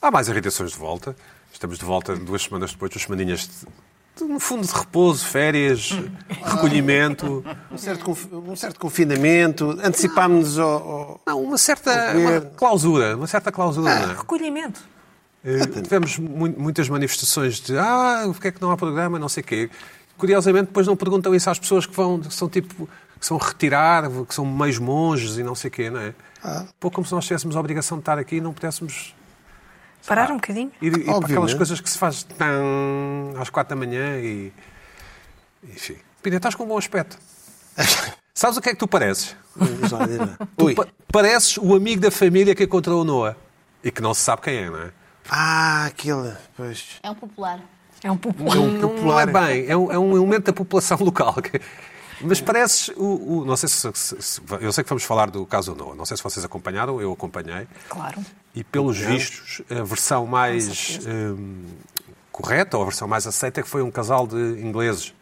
Há mais irritações de volta. Estamos de volta duas semanas depois, duas semaninhas de, de, no fundo de repouso, férias, recolhimento. Um certo, um certo confinamento, antecipámos-nos ao, ao- Não, uma certa uma clausura, uma certa clausura. Ah. não é? Recolhimento. Eh, Tivemos mu- muitas manifestações de ah, porque é que não há programa, não sei o quê. Curiosamente, depois não perguntam isso às pessoas que vão, que são tipo, que são retirar, que são meios monges e não sei o quê, não é? Pouco como se nós tivéssemos a obrigação de estar aqui e não pudéssemos Parar um bocadinho. ir, ir para aquelas coisas que se faz tão às quatro da manhã e. Enfim. Pina, estás com um bom aspecto. Sabes o que é que tu pareces? Tu pa- pareces o amigo da família que encontrou o Noah e que não se sabe quem é, não é? Ah, aquele. Pois. É um popular. É um popular. Não, não popular. é bem, é um, é um elemento da população local. Mas pareces o. o- não sei se, se- se- Eu sei que vamos falar do caso Noah. Não sei se vocês acompanharam, eu acompanhei. Claro. E pelos vistos, a versão mais hum, correta, ou a versão mais aceita, é que foi um casal de ingleses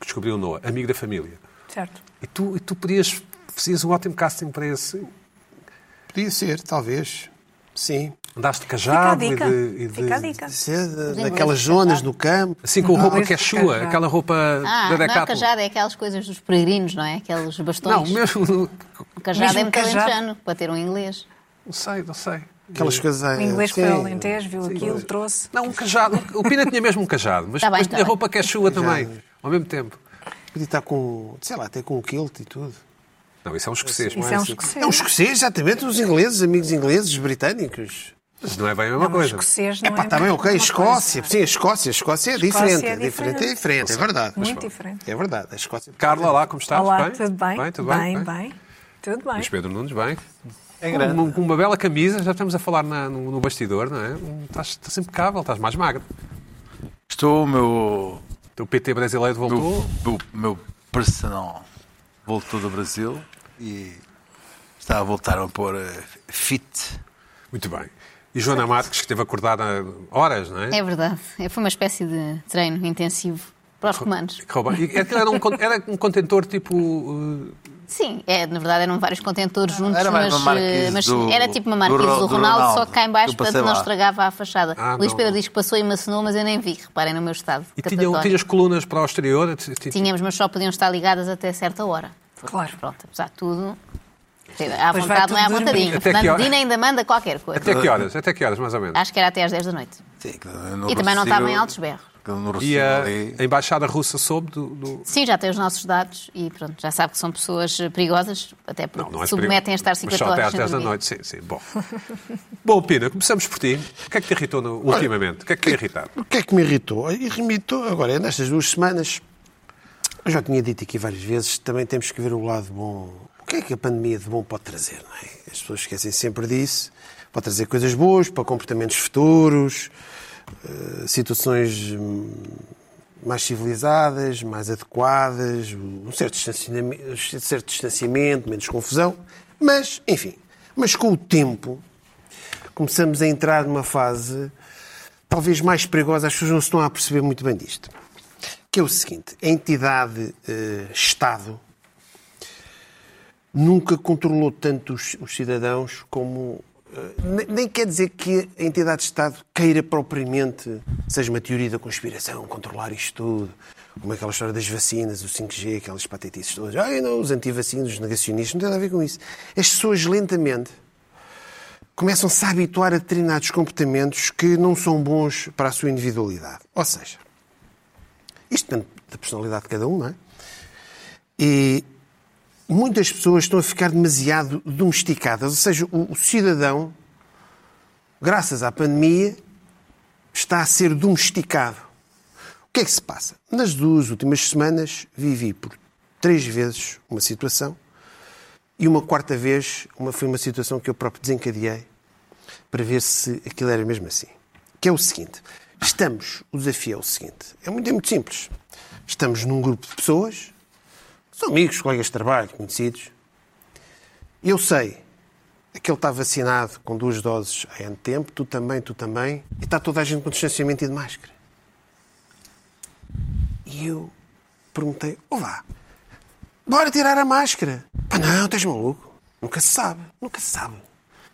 que descobriu o Noah, amigo da família. Certo. E tu, e tu podias. Fazias um ótimo casting para esse. Podia ser, talvez. Sim. Andaste cajado e de, e de- Fica a dica. De- de zonas no campo. Assim com roupa Não, que é chua, aquela roupa Ah, da não Decathlon. cajado, é aquelas coisas dos peregrinos, não é? Aqueles bastões. Não, mesmo. O cajado Mesmo é muito cajado. alentejano, para ter um inglês. Não sei, não sei. Aquelas coisas. O inglês sim. foi ao Alentejo, viu aquilo, trouxe. Não, um cajado. O Pina tinha mesmo um cajado, mas Tá bem, tá tinha bem. roupa que é chua também, ao mesmo tempo. Podia estar com. Sei lá, até com um kilt e tudo. Não, isso é um escocês. Isso não é um assim. escocês. É um escocês, exatamente. Os ingleses, amigos ingleses, os britânicos. Mas não é bem a mesma Não, coisa. escocês não é está bem, mesmo ok. uma Escócia. coisa. Sim, a Escócia. A Escócia é Escócia diferente. é É diferente, é diferente. diferente. É verdade. Muito diferente. É verdade. A Escócia. Carla, lá, como estás? Olá, bem? tudo bem? Bem, tudo bem? bem, bem. Tudo bem. Luís Pedro Nunes, bem. É Com grande. uma, com uma bela camisa, já estamos a falar na- no, no bastidor, não é? Estás, estás impecável, estás mais magro. Estou, o meu, O PT brasileiro voltou. meu, meu, meu personal voltou do Brasil e está a voltar a pôr eh, fit. Muito bem. E Joana Marques, que esteve acordada horas, não é? É verdade. Foi uma espécie de treino intensivo para os aquilo era um, era um contentor tipo. uh, Sim, é, na verdade eram vários contentores juntos, Era mas, eh, mas do- era tipo uma do marquise Ro- do, do Ronaldo, Ronaldo, só que cá em baixo, portanto não estragava a fachada. Ah, Luís não. Pedro diz que passou e macenou, mas eu nem vi, reparem no meu estado. e tinham, tinhas colunas para o exterior. Tínhamos, mas só podiam estar ligadas até certa hora. Claro. Pronto, apesar de tudo. À vontade não é à vontadinha. Medina ainda manda qualquer coisa. Até que horas? Até que horas, mais ou menos? Acho que era até às 10 da noite. Sim, que no E também não estava em altos berros. E a, ali- a embaixada russa soube do. do- Sim, já tem os nossos dados e pronto, já sabe que são pessoas perigosas, até porque Não, não é submetem a estar Mas 50 só até horas às sem 10 da noite, sim, sim. Bom. Bom, Pina, começamos por ti. O que é que te irritou no- ultimamente? O que é que te irritar? O que é que me irritou? Irritou, agora, é nestas duas semanas, eu já tinha dito aqui várias vezes, também temos que ver o lado bom. O que é que a pandemia de bom pode trazer? É? As pessoas esquecem sempre disso. Pode trazer coisas boas para comportamentos futuros, eh, situações hum, mais civilizadas, mais adequadas, um certo distanciamento, um certo distanciamento, menos confusão. Mas, enfim, mas com o tempo, começamos a entrar numa fase talvez mais perigosa, as pessoas não se estão a perceber muito bem disto. Que é o seguinte, a entidade eh, Estado nunca controlou tanto os, os cidadãos como... eh, nem- quer dizer que a entidade de Estado queira propriamente, seja uma teoria da conspiração, controlar isto tudo, como aquela história das vacinas, o 5G, aquelas patetices todas. Ai não, os antivacinos, os negacionistas, não tem nada a ver com isso. As pessoas lentamente começam-se a habituar a determinados comportamentos que não são bons para a sua individualidade. Ou seja, isto depende da personalidade de cada um, não é? E muitas pessoas estão a ficar demasiado domesticadas. Ou seja, o, cidadão, graças à pandemia, está a ser domesticado. O que é que se passa? Nas duas últimas semanas vivi por três vezes uma situação e uma quarta vez uma, foi uma situação que eu próprio desencadeei para ver se aquilo era mesmo assim. Que é o seguinte: estamos, o desafio é o seguinte, é muito, é muito simples. Estamos num grupo de pessoas, são amigos, colegas de trabalho, conhecidos. Eu sei, aquele está vacinado com duas doses há ano tempo, tu também, tu também, e está toda a gente com distanciamento e de máscara. E eu perguntei, ó vá, Bora tirar a máscara. Pá, não, estás maluco. Nunca se sabe. Nunca se sabe.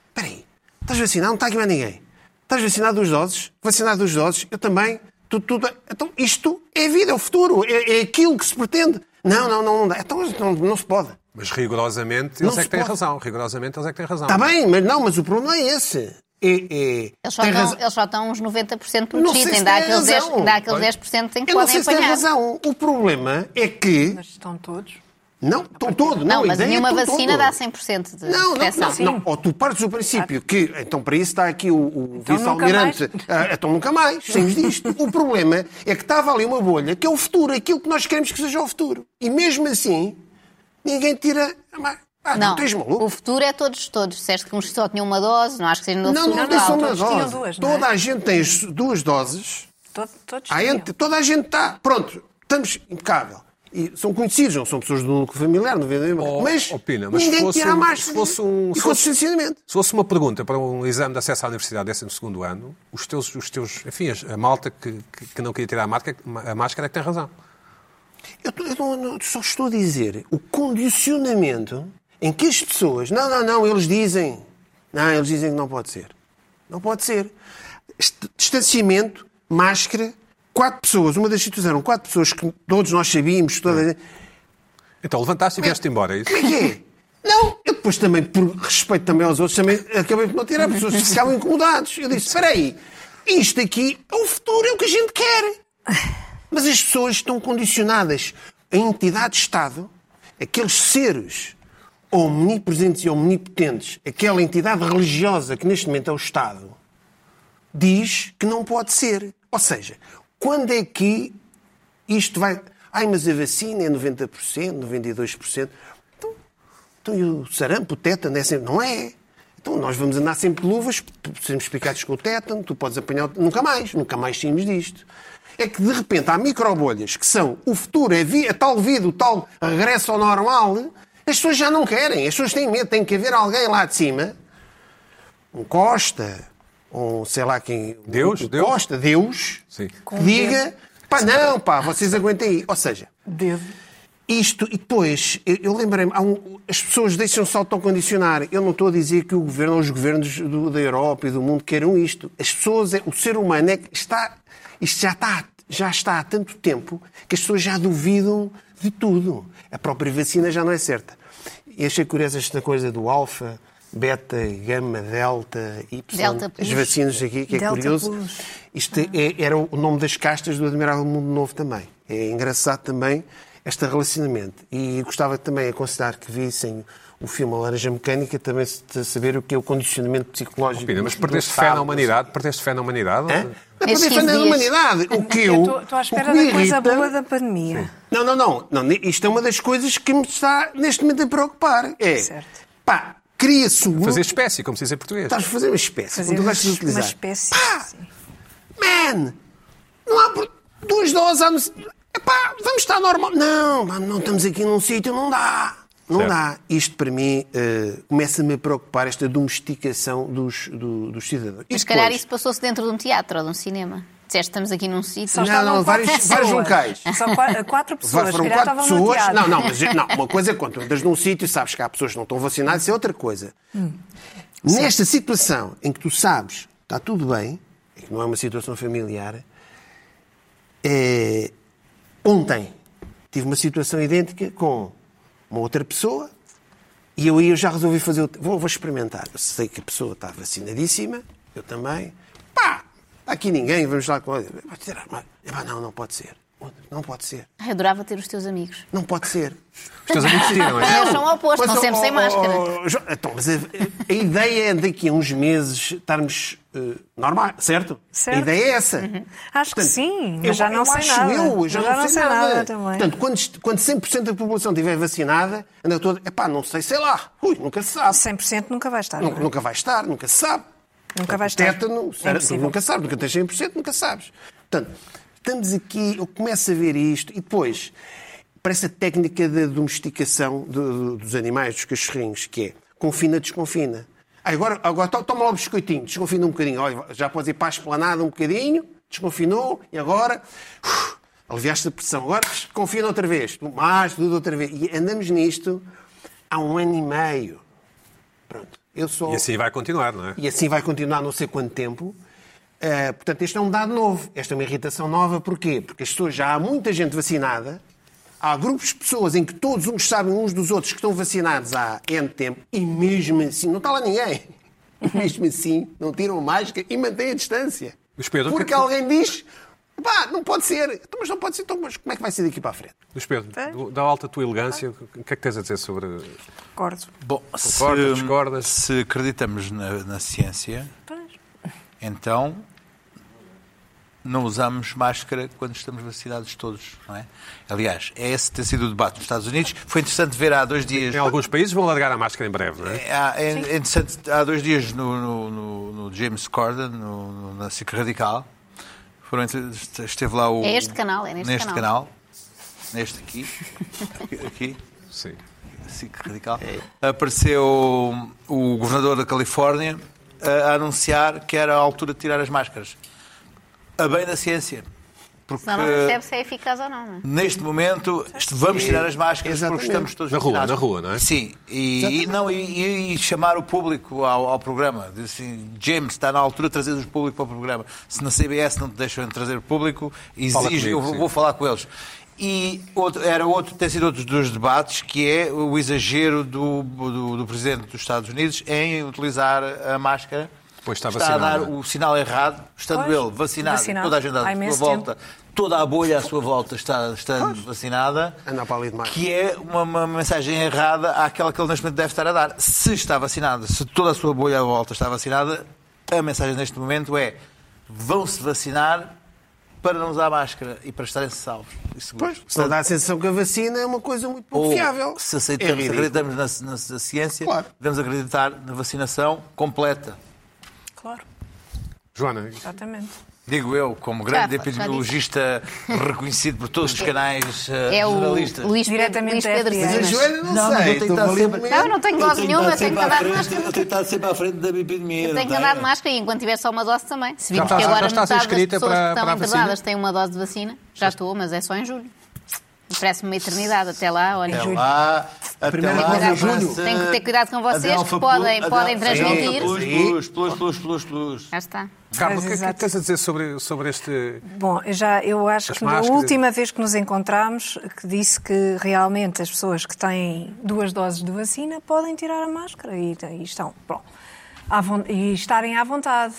Espera aí. Estás vacinado? Não está aqui mais ninguém. Estás vacinado duas doses? Vacinado duas doses? Eu também. Tudo, tudo. Então, isto é a vida, é o futuro. É, é aquilo que se pretende. Não, não, não, não dá. Então, não, não se pode. Mas rigorosamente Não eles é se que têm pode. razão. Rigorosamente eles é que têm razão. Está bem, mas não, mas o problema é esse. É, é, Eles só, estão, eles só estão uns 90% Não sei protegidos. Ainda há aqueles 10%, razão. ainda há aqueles 10% em que Eu não podem sei se tem apanhar. razão. O problema é que. Mas estão todos. Não, estão todos. Não, a mas é nenhuma vacina todos. dá 100% de Não, não, proteção. não, não. Ou tu partes do princípio que, então para isso está aqui o, o Então vice-almirante, nunca ah, então nunca mais, saímos disto. O problema é que estava ali uma bolha que é o futuro, aquilo que nós queremos que seja o futuro. E mesmo assim, ninguém tira. Ah, não, Não, tens maluco? o futuro é todos, todos. Disseste que uns só tinham uma dose, não acho que seja no Não, futuro não, não, tem só todos uma tinham dose. duas, não é? Toda a gente tem as duas doses. Todos, todos Há ente- toda a gente está. Pronto, estamos impecável. E são conhecidos, não são pessoas do núcleo familiar, não vê- Oh, mas, oh, Pina, mas ninguém se fosse tira mais. se fosse um- se fosse-. Se fosse uma pergunta para um exame de acesso à universidade desse segundo ano, os teus, os teus enfim, a malta que, que, não queria tirar a máscara, a máscara é que tem razão. Eu, eu não- não- só estou a dizer o condicionamento em que as pessoas. Não, não, não, eles dizem. Não, eles dizem que não pode ser. Não pode ser. Distanciamento, máscara, quatro pessoas. Uma das situações eram quatro pessoas que todos nós sabíamos. Toda gente. Então levantaste e vieste embora, é isso? Como é que é? Não, eu depois também, por respeito também aos outros, também acabei por não tirar, pessoas ficavam incomodados. Eu disse, espera aí, isto aqui é o futuro, é o que a gente quer. Mas as pessoas estão condicionadas. A entidade de Estado, aqueles seres omnipresentes e omnipotentes, aquela entidade religiosa que neste momento é o Estado, diz que não pode ser. Ou seja, quando é que isto vai. Ai, mas a vacina é 90%, 92%. Então, então e o sarampo, o tétano, é sempre... não é? Então nós vamos andar sempre de luvas, sermos picados com o tétano, tu podes apanhar. Nunca mais, nunca mais saímos disto. É que de repente há microbolhas que são o futuro, é, vi- a tal vida, o tal regresso ao normal, as pessoas já não querem, as pessoas têm medo, tem que haver alguém lá de cima, um Costa, um sei lá quem. Deus, Deus. Costa, Deus, Sim. que diga, pá, não, pá, vocês aguentem aí. Ou seja, Dedo. isto, e depois, eu, eu lembrei-me, um- as pessoas deixam-se autocondicionar. Eu não estou a dizer que o governo ou os governos do- da Europa e do mundo queiram isto. As pessoas, é- o ser humano é que está, isto já está, já está há tanto tempo que as pessoas já duvidam de tudo. A própria vacina já não é certa. E achei curiosa esta coisa do alfa, beta, gama, delta, y, Delta as vacinas aqui, que é Delta curioso. plus. Isto é- era o nome das castas do Admirável Mundo Novo também. É engraçado também este relacionamento. E gostava também de aconselhar que vissem o filme A Laranja Mecânica, também se- saber o que é o condicionamento psicológico. Pina, mas perdeste fé na humanidade? Perdeste fé na humanidade? Hã? Não é Esses para defender a 15 dias. humanidade. O que eu. Estou estou à espera da coisa irrita- boa da pandemia. não, não, não, não. Isto é uma das coisas que me está neste momento a preocupar. É, Certo. pá, cria-se um... Fazer espécie, como se diz em português. Estás a fazer uma espécie, Fazer como tu uma, gostas de utilizar. uma espécie. Pá, sim. Man! Não há por- duas doses. Há... no- Epá, vamos estar normal. Não, mano, não estamos aqui num sítio, não dá. Não Certo. dá. Isto, para mim, eh, começa-me a preocupar esta domesticação dos, do- dos cidadãos. Mas se calhar isso passou-se dentro de um teatro ou de um cinema. Disseste estamos aqui num sítio. Só Não, não, vários- vários locais. Só qua- quatro pessoas. Foram quatro pessoas. Não, não, mas não, uma coisa é quando tu andas num sítio e sabes que há pessoas que não estão vacinadas, isso é outra coisa. Nesta situação em que tu sabes está tudo bem, e que não é uma situação familiar, é, ontem tive uma situação idêntica com uma outra pessoa e eu aí eu já resolvi fazer. o- Vou, vou experimentar. Eu sei que a pessoa está vacinadíssima, eu também. Pá, aqui ninguém, vamos lá com. Vai Epá, Não, não pode ser. Não pode ser. Ai, eu adorava ter os teus amigos. Não pode ser. Os teus amigos tiram, é? Eles são opostos, estão sempre oh, sem oh, máscara. oh, então, mas a, a ideia é daqui a uns meses estarmos uh, normais, certo? Certo. A ideia é essa. Acho que Portanto, sim, mas eu- já não eu sei acho nada. Eu, eu já, não, sei nada. também. Portanto, quando, quando 100% da população estiver vacinada, anda toda. Epá, não sei, sei lá. Ui, nunca se sabe. 100% nunca vai estar. Nunca, é? nunca vai estar, nunca se sabe. Nunca vai estar. Tétano, É certo? impossível. nunca sabes, nunca tens 100%, nunca sabes. Portanto, estamos aqui, eu começo a ver isto e depois, para essa técnica da domesticação do- do- dos animais, dos cachorrinhos, que é confina, desconfina. Agora, agora to- toma lá o biscoitinho, desconfina um bocadinho. Olha, já podes ir para a esplanada um bocadinho, desconfinou, e agora uf, aliviaste a pressão. Agora confina outra vez, mais tudo outra vez. E andamos nisto há um ano e meio. Pronto. Eu sou... E assim vai continuar, não é? E assim vai continuar não sei quanto tempo. Eh, portanto, este é um dado novo. Esta é uma irritação nova. Porquê? Porque as pessoas, já há muita gente vacinada. Há grupos de pessoas em que todos uns sabem uns dos outros que estão vacinados há N tempo e mesmo assim, não está lá ninguém. Mesmo assim, não tiram máscara e mantêm a distância. Mas, Pedro, que Porque é que- alguém diz, pá, não pode ser. Então, mas não pode ser. Então, mas como é que vai ser daqui para a frente? Luís Pedro, do- da alta tua elegância, o que é que tens a dizer sobre. Concordo. Bom, Concordas, se, discordas? se acreditamos na, na ciência, Pois. então não usamos máscara quando estamos vacinados todos, não é? Aliás, é esse que tem sido o debate nos Estados Unidos. Foi interessante ver há dois dias. Em alguns países vão largar a máscara em breve, não é? É, há- é interessante, há dois dias no, no- no- no James Corden, no, no- na SIC Radical, esteve lá o. É este canal, é neste canal. canal. Neste aqui. aqui. Sim. SIC Radical. Apareceu o governador da Califórnia a anunciar que era a altura de tirar as máscaras. A bem da ciência. Porque Senão não percebe se é eficaz ou não. não é? neste momento vamos tirar as máscaras Exatamente. porque estamos todos Na rua, vacinados. na rua, não é? Sim, e, e não, e, e- chamar o público ao, ao programa. Dizer assim, James, está na altura de trazer o público para o programa. Se na CBS não te deixam trazer o público, Fala exige, comigo, eu vou, falar com eles. E outro, era outro, tem sido outro dos debates, que é o exagero do, do, do Presidente dos Estados Unidos em utilizar a máscara. Pois está a vacinado, dar é? o sinal errado, estando Pois, ele vacinado, vacinado. toda a gente à sua volta, toda a bolha à sua volta está, está vacinada, que é uma, uma mensagem errada àquela que ele neste momento deve estar a dar. Se está vacinado, se toda a sua bolha à volta está vacinada, a mensagem neste momento é vão-se vacinar para não usar máscara e para estarem salvos e seguros. Pois, se dá a sensação que a vacina é uma coisa muito pouco Ou, fiável. se É aceitamos, ridículo. acreditamos na, na- na ciência, Claro. devemos acreditar na vacinação completa. Claro, Joana, exatamente. Digo eu, como grande Já, já epidemiologista reconhecido por todos os canais eh, É o jornalistas. Luís Pedro, Diretamente Pedro. Mas a. Joana não, Não, sei. eu tenho que estou estar ali sempre-. Não, eu não tenho dose nenhuma, eu tenho que andar de máscara. Eu tenho que estar sempre à frente da epidemia. Eu tenho que andar de máscara e enquanto tiver só uma dose também. Se vimos que agora metade das inscrita pessoas para- que estão internadas têm uma dose de vacina, já estou, mas é só em julho. E Parece-me uma eternidade até lá. Olha, Até lá, até primeira lá, dose em avança- julho. Tenho que ter cuidado com vocês, que podem- podem transmitir. Plus, plus, plus, plus, plus. Já está. Carla, o que é que tens a dizer sobre, sobre este. Bom, eu já, eu acho As que na última vez que nos encontramos, que disse que realmente as pessoas que têm duas doses de vacina podem tirar a máscara e, e estão, bom, à e estarem à vontade.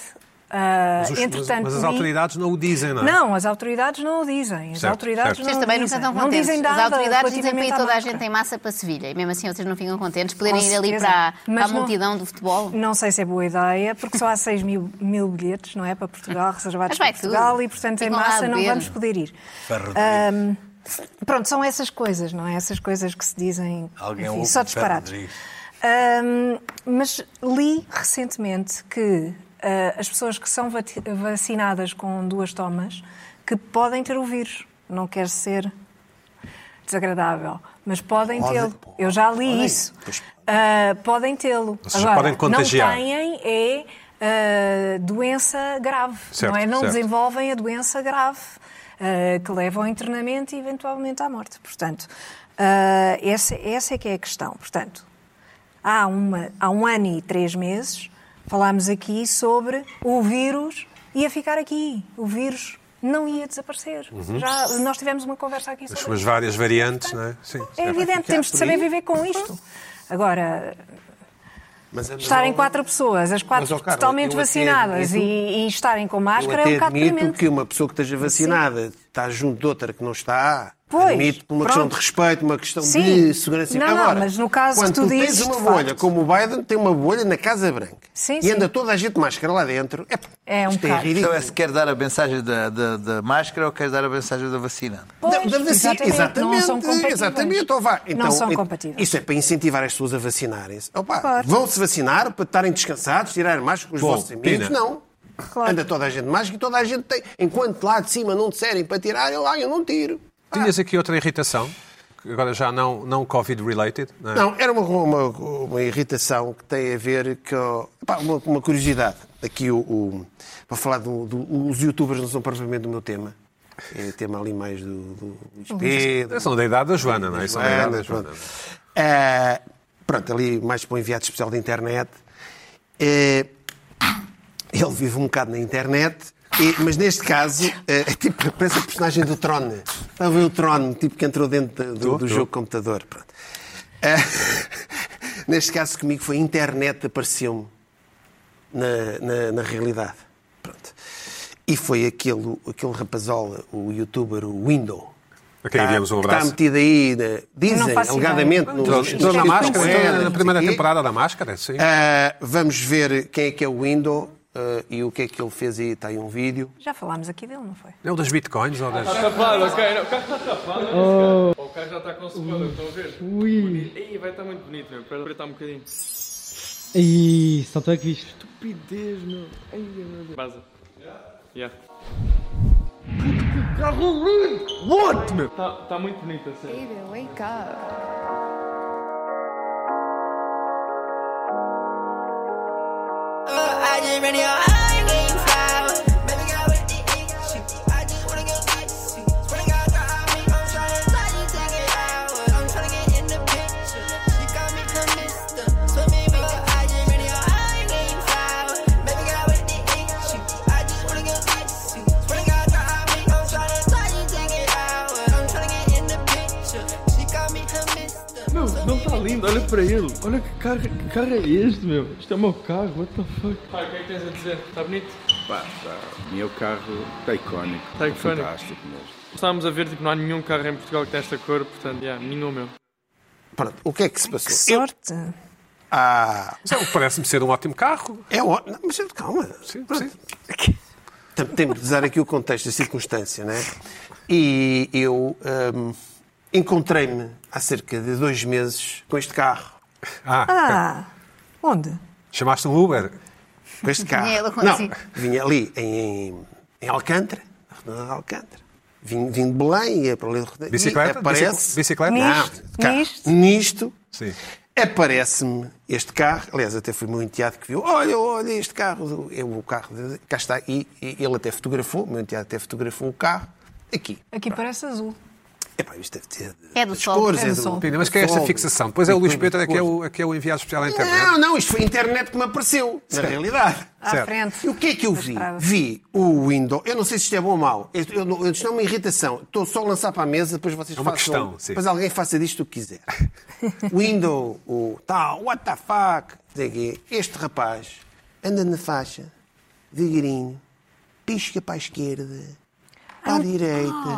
Mas, os- mas- entretanto, mas as li- autoridades não o dizem, não é? Não, as autoridades não o dizem. As Certo, autoridades certo. não Vocês o também não dizem. não contentes. dizem As autoridades dizem para ir toda a gente em massa para Sevilha. E mesmo assim vocês não ficam contentes. Poderem ir ali para, para Mas a não- multidão do futebol. Não sei se é boa ideia, porque só há 6 mil, mil bilhetes, não é? Para Portugal, reservados Mas para Portugal, tudo. e portanto em Ficam a massa não vamos poder ir. Ahm, pronto, são essas coisas, não é? Essas coisas que se dizem Alguém enfim, só disparados. Ahm, mas li recentemente que as pessoas que são vacinadas com duas tomas que podem ter o vírus. Não quer ser desagradável, mas podem tê-lo. Eu já li podem. isso. Ah, podem tê-lo. Agora, podem contagiar. Não têm é ah, doença grave, Certo, não é? Não certo. desenvolvem a doença grave ah, que leva ao internamento e eventualmente à morte. Portanto, ah, essa, essa é que é a questão. Portanto, há, uma, há um ano e três meses falámos aqui sobre o vírus ia ficar aqui. O vírus não ia desaparecer. Já, nós tivemos uma conversa aqui As sobre suas várias variantes, não é? Sim. é evidente, temos de saber viver com isto. Agora, Mas, mas, estarem ó, quatro pessoas, as quatro Mas, Carla, totalmente até vacinadas e, admito- e estarem com Eu máscara é um até bocado admito que uma pessoa que esteja vacinada está junto de outra que não está. Pois, admito por uma questão pronto. de respeito, uma questão Sim. de segurança. Não, não, Agora, mas no caso que quando tu tu tens dizes, uma bolha, facto. como o Biden tem uma bolha na Casa Branca Sim, e sim. anda toda a gente de máscara lá dentro, é, É um isto é ridículo. Então é se quer dar a mensagem da, da, da máscara ou quer dar a mensagem da vacina? Pois, Da- da vacina, exatamente, exatamente, não são compatíveis. exatamente. Ou vá. não Então, são eh, compatíveis. Isso é para incentivar as pessoas a vacinarem-se. Opa, Claro. Vão-se vacinar para estarem descansados, tirar máscara com os Bom, vossos amigos? Pina. Não. Claro. Anda toda a gente de máscara e toda a gente tem. Enquanto lá de cima não disserem para tirar, eu lá eu não tiro. Tinhas aqui outra irritação, que agora já não, não Covid-related, não é? Não, era uma, uma, uma irritação que tem a ver com. pá, uma, uma curiosidade. Aqui o. o para falar do, do- Os youtubers não são propriamente o meu tema. É tema ali mais do, do Luís Pedro. São da idade da Joana, não é? São da idade da Joana, Joana. pronto. Ah, pronto, ali mais para o enviado especial da internet. Eh, ele vive um bocado na internet, e- mas neste caso, eh, é tipo, parece a personagem do Tron. Está a ver o Tron, tipo que entrou dentro do, do tô. jogo de computador. Pronto. Eh, neste caso comigo foi a internet apareceu-me na, na, na realidade. Pronto. E foi aquele, aquele rapazola, o youtuber, o Window. A quem enviamos um que está abraço. metido aí, na- dizem, alegadamente, ideia. no- Entrou- nos entrou na máscara, ela, na primeira temporada da máscara, sim. Ah, vamos ver quem é que é o Window ah, e o que é que ele fez aí. Está aí um vídeo. Já falámos aqui dele, não foi? É o das bitcoins ou das... Tapado, ok. Não, o carro está tapado. Oh. O carro já está com spoiler, estão a ver? Ui. Ih, vai estar muito bonito, meu. Espera apertar um bocadinho. Ih, só tu é que viste. Estupidez, meu. Ai, meu Deus. Baza. Yeah. Puto, que carro lindo! What, meu? Está tá muito bonito, a sério. Baby, wake up. it in your eyes. Olha para ele. Olha que carro, que carro é este, meu? Isto é o meu carro, what the fuck? Pai, o que é que tens a dizer? Está bonito? Pá, tá. O meu carro está icónico. Está icónico. Fantástico mesmo. Estávamos a ver, tipo, não há nenhum carro em Portugal que tem esta cor, portanto, yeah, nenhum meu. Pronto, o que é que se Que passou? Eu- sorte! Ah, Mas é- Parece-me ser um ótimo carro. é ótimo. Mas calma. Sim, sim. Tem- Temos de usar aqui o contexto, a circunstância, não é? E eu hum, encontrei-me há cerca de dois meses com este carro. Ah, Ah, onde? chamaste um Uber. Com este carro. Vinha ele Não, consigo. vinha ali em, em Alcântara, na redonda de Alcântara. Vim, vim de Belém, ia para ali de. Bicicleta? Aparece... Bicicleta? Nisto? Cá, Nisto? nisto Sim. aparece-me este carro. Aliás, até foi o meu enteado que viu. Olha, olha este carro. Eu, o carro, de- cá está. E, e ele até fotografou, o meu enteado até fotografou o carro. Aqui. Aqui parece azul. Epá, isto deve ter... É do as sol. Cores, É do sol. Pina, mas que é esta fixação? Depois é o Luís Pedro, é que é o, é que é o enviado especial à internet. Não, não, isto foi a internet que me apareceu, na realidade. À Certo. frente. E o que é que eu vi? Vi o Windows. Eu não sei se isto é bom ou mau. Eu, eu, não- isto é uma irritação. Estou só a lançar para a mesa, depois vocês É uma façam. questão, sim. Depois alguém faça disto o que quiser. Windows, o tal, what the fuck. Este rapaz anda na faixa, devagarinho, pisca para a esquerda, para a direita.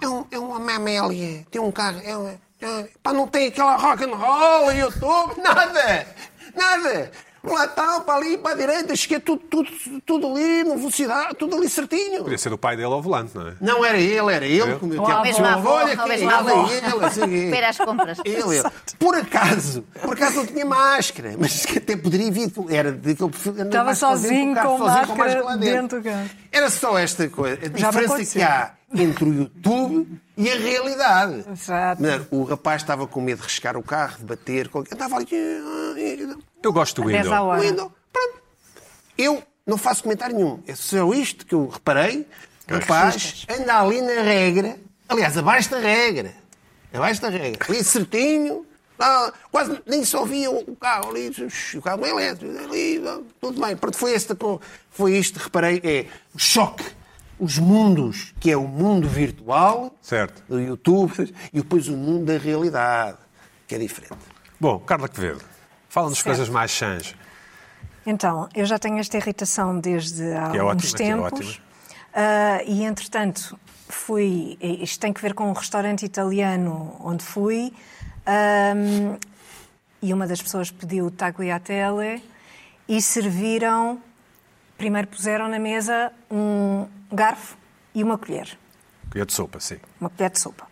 É, um, é uma mamélia. Tem um carro. É, é, pá, não tem aquela rock and roll, YouTube, nada! Nada! Lá tal, para ali, para a direita, cheguei tudo, tudo, tudo ali, na velocidade, tudo ali certinho. Podia ser o pai dele ao volante, não é? Não era ele, era ele. Eu? Como eu tinha a mesma avó, Olha, é avó. ele, assim, Para às compras. Ele, ele. Por acaso, por acaso não tinha máscara, mas que até poderia vir, era daquele perfil. Estava dentro sozinho com com máscara lá dentro carro. Era só esta coisa, a diferença que há entre o YouTube e a realidade. Exato. O rapaz estava com medo de riscar o carro, de bater, qualquer- estava ali. Ah, Eu gosto do A 10 à Windows. Windows. Pronto. Eu não faço comentário nenhum. É só isto que eu reparei. O rapaz anda ali na regra. Aliás, abaixo da regra. Abaixo da regra. Ali certinho. lá, quase nem só via o carro ali. O carro é elétrico. Ali, lá, tudo bem. Pronto, foi, esta, foi isto, reparei. É o choque. Os mundos, que é o mundo virtual Certo. do YouTube e depois o mundo da realidade, que é diferente. Bom, Carla Quevedo, fala-nos coisas mais chãs. Então, eu já tenho esta irritação desde há Que é alguns ótima, que é tempos. ótima. Ah, e, entretanto, fui. Isto tem que ver com um restaurante italiano onde fui. ahm, e uma das pessoas pediu tagliatelle e serviram. Primeiro puseram na mesa um garfo e uma colher. Colher de sopa, sim. Uma colher de sopa.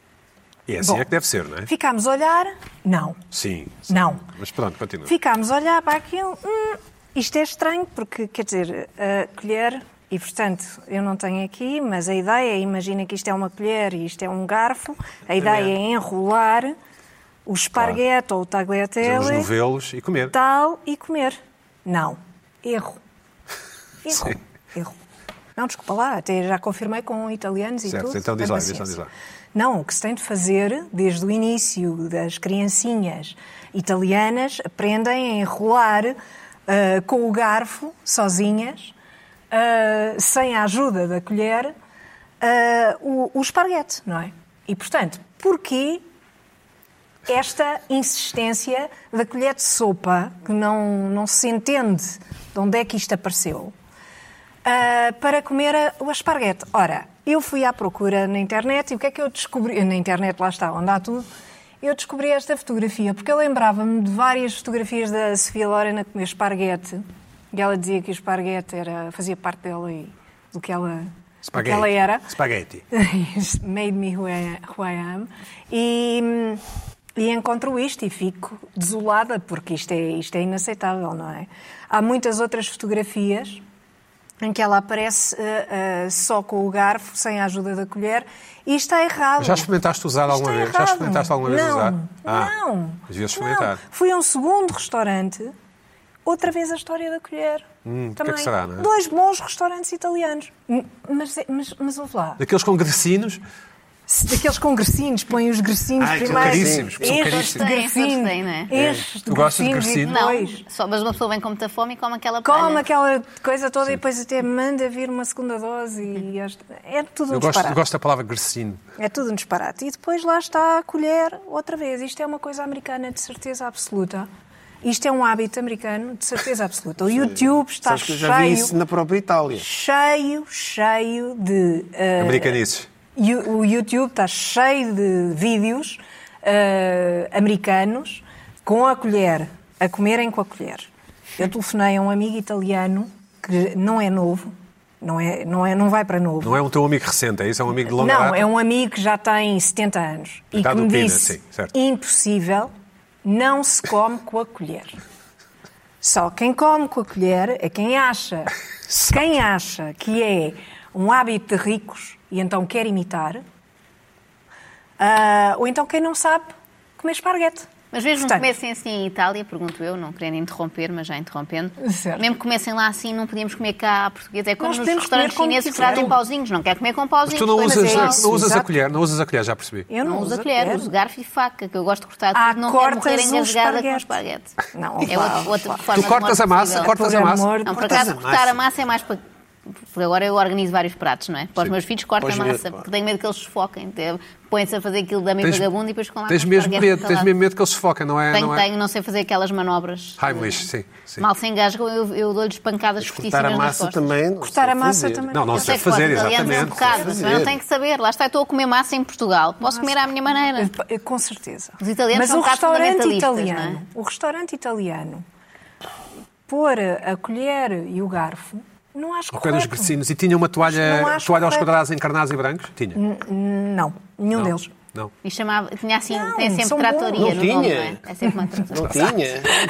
E é assim Bom. é que deve ser, não é? Ficámos a olhar. Não. Sim. sim. Não. Mas pronto, continua. Ficámos a olhar para aquilo. Hum, isto é estranho, porque, quer dizer, a colher. E, portanto, eu não tenho aqui, mas a ideia é, imagina que isto é uma colher e isto é um garfo, a ideia é enrolar o esparguete ou o tagliatelle, novelos e comer. tal, e comer. Não. Erro. Erro. Sim. Erro. Não, desculpa lá, até já confirmei com italianos e Certo, tudo. então diz lá, diz lá, diz lá. Não, o que se tem de fazer, desde o início das criancinhas italianas, aprendem a enrolar ah, com o garfo, sozinhas, ah, sem a ajuda da colher, ah, o, o esparguete, não é? E, portanto, porquê esta insistência da colher de sopa, que não, não se entende de onde é que isto apareceu, ah, para comer a- o esparguete. Ora, eu fui à procura na internet e o que é que eu descobri? Na internet, lá está, onde há tudo. Eu descobri esta fotografia, porque eu lembrava-me de várias fotografias da Sofia Loren a comer esparguete. E ela dizia que o esparguete era, fazia parte dela e do que ela, ela era. Spaghetti. Made me who I, who I am. E, e encontro isto e fico desolada, porque isto é, isto é inaceitável, não é? Há muitas outras fotografias em que ela aparece ah, ah, só com o garfo, sem a ajuda da colher, e está errado. Já experimentaste usar alguma é vez? Já errado. experimentaste alguma vez não, usar? Ah, Não, devias experimentar. Não. Fui a um segundo restaurante, outra vez a história da colher. Hum, Também. que será, não é? Dois bons restaurantes italianos. Hum, Mas, mas, mas ouve lá. Daqueles com grecinos, Daqueles com grecinhos, põem os grecinhos Ai, primeiro. caríssimos, são caríssimos. grecinho. é? Estes Tu gostas de grecinho? Não, depois só, mas uma pessoa vem com muita fome e come aquela Come palha. aquela coisa toda e depois até manda vir uma segunda dose e é tudo um eu gosto, disparate. eu gosto da palavra grecino. É tudo um disparate. E depois lá está a colher outra vez. Isto é uma coisa americana de certeza absoluta. Isto é um hábito americano de certeza absoluta. O YouTube está Sabes que eu já vi cheio, isso na própria Itália. cheio, cheio de... eh, Americanices. O YouTube está cheio de vídeos eh, americanos com a colher, a comerem com a colher. Eu telefonei a um amigo italiano que não é novo, não, é, não, é, não vai para novo. Não é um teu amigo recente, é isso? É um amigo de longa Não, data? é um amigo que já tem 70 anos e que me Pina, disse sim, certo. impossível, não se come com a colher. Só quem come com a colher é quem acha, quem acha que é um hábito de ricos e então quer imitar, ah, ou então quem não sabe comer esparguete. Mas mesmo que Portanto, comessem assim em Itália, pergunto eu, não querendo interromper, mas já interrompendo, Certo. mesmo que comessem lá assim, não podíamos comer cá à portuguesa. É como Nós nos restaurantes chineses que trazem pauzinhos. Não quer comer com Mas pauzinhos. tu não usas, é não usas a colher, não usas a colher, já percebi. Eu não, Não uso a uso colher, uso garfo e faca, que eu gosto de cortar Ah, tudo, não quero morrer cortas engasgada com. Não, é outra, outra forma Tu cortas de a massa, possível. cortas a massa. Não, por acaso, cortar a massa é mais para. Porque agora eu organizo vários pratos, não é? Para os meus filhos, corto a massa, porque tenho medo que eles se foquem. Põem-se a fazer aquilo da meio Tens- vagabundo e depois com lá Tens mesmo medo, tens mesmo medo que eles se foquem, não é? Tenho, não é? tenho, não sei fazer aquelas manobras. Heimlich, sim. sim. Mal se engasgam, eu, eu dou-lhes pancadas Cortar fortíssimas a nas massa também. Cortar a massa fazer. também. Não, não sei fazer, um exatamente. bocado, mas fazer. não tenho que saber. Lá está, eu estou a comer massa em Portugal. Posso comer à minha maneira. Com certeza. Os italianos Mas são o restaurante fundamentalistas, italiano, é? o restaurante italiano, pôr a colher e o garfo, não acho Ao pé dos grecinos. E tinha uma Não toalha, toalha aos quadrados encarnados e brancos? Tinha. Não, nenhum Não. deles. Não. E chamava, tinha assim, Não, tem sempre tratoria no Não nome, tinha. não é? É sempre uma tratoria. Não tinha,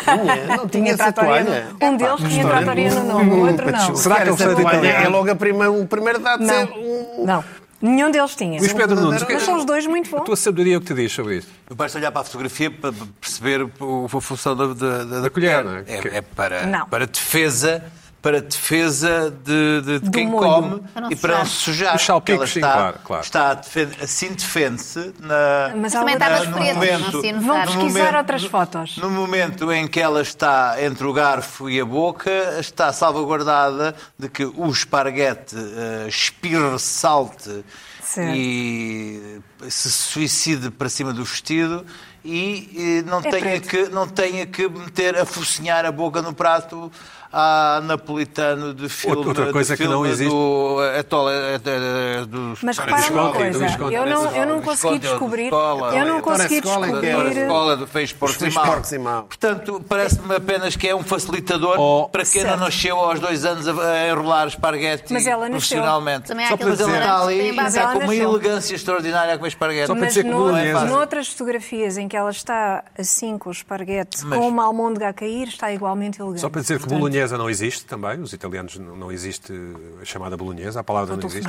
não tinha, não tinha essa tratoria toalha. no- Um deles tinha tratoria no nome, o outro não. Será que é restaurante toalha italiano? é logo a primeira, o primeiro dado de ser Não, um... não. Nenhum deles tinha. Luís Pedro Nunes, que- Mas são os dois muito a bons. tua sabedoria o que te diz sobre isto? Basta olhar para a fotografia para perceber o- a função da, da, da- Da colher, não é? É, é para, Não. para defesa, para defesa de, de- de quem molho. come Para e para não se sujar. Os salpicos, Ela sim, está, claro, claro. está a defen- assim defende-se na, Mas também estava no momento- ia Vão pesquisar momento- outras fotos. No momento em que ela está entre o garfo e a boca, está salvaguardada de que o esparguete uh, espirre, salte Certo. e se suicide para cima do vestido e, eh, não, É tenha preto. que, não tenha que meter a focinhar a boca no prato a napolitano de filme, Outra coisa que não existe- do Etola, eh, dos Mas repara dos coisa, eu não, eu não consegui descobrir, escola, eu não consegui descobrir... escola do fez porcos e mal. Portanto, parece-me apenas que é um facilitador Oh. para quem Certo. não nasceu aos dois anos a, a enrolar esparguete Mas ela profissionalmente. Também há Só aqueles para dizer, está ali e está com uma elegância extraordinária a comer esparguete. Só para Mas dizer que no- bolonhesa- noutras fotografias em que ela está assim com o esparguete, com uma almôndega a cair, está igualmente elegante. Só para dizer que Portanto, bolonhesa não existe também, os italianos não, não existe a chamada bolonhesa, a palavra não existe.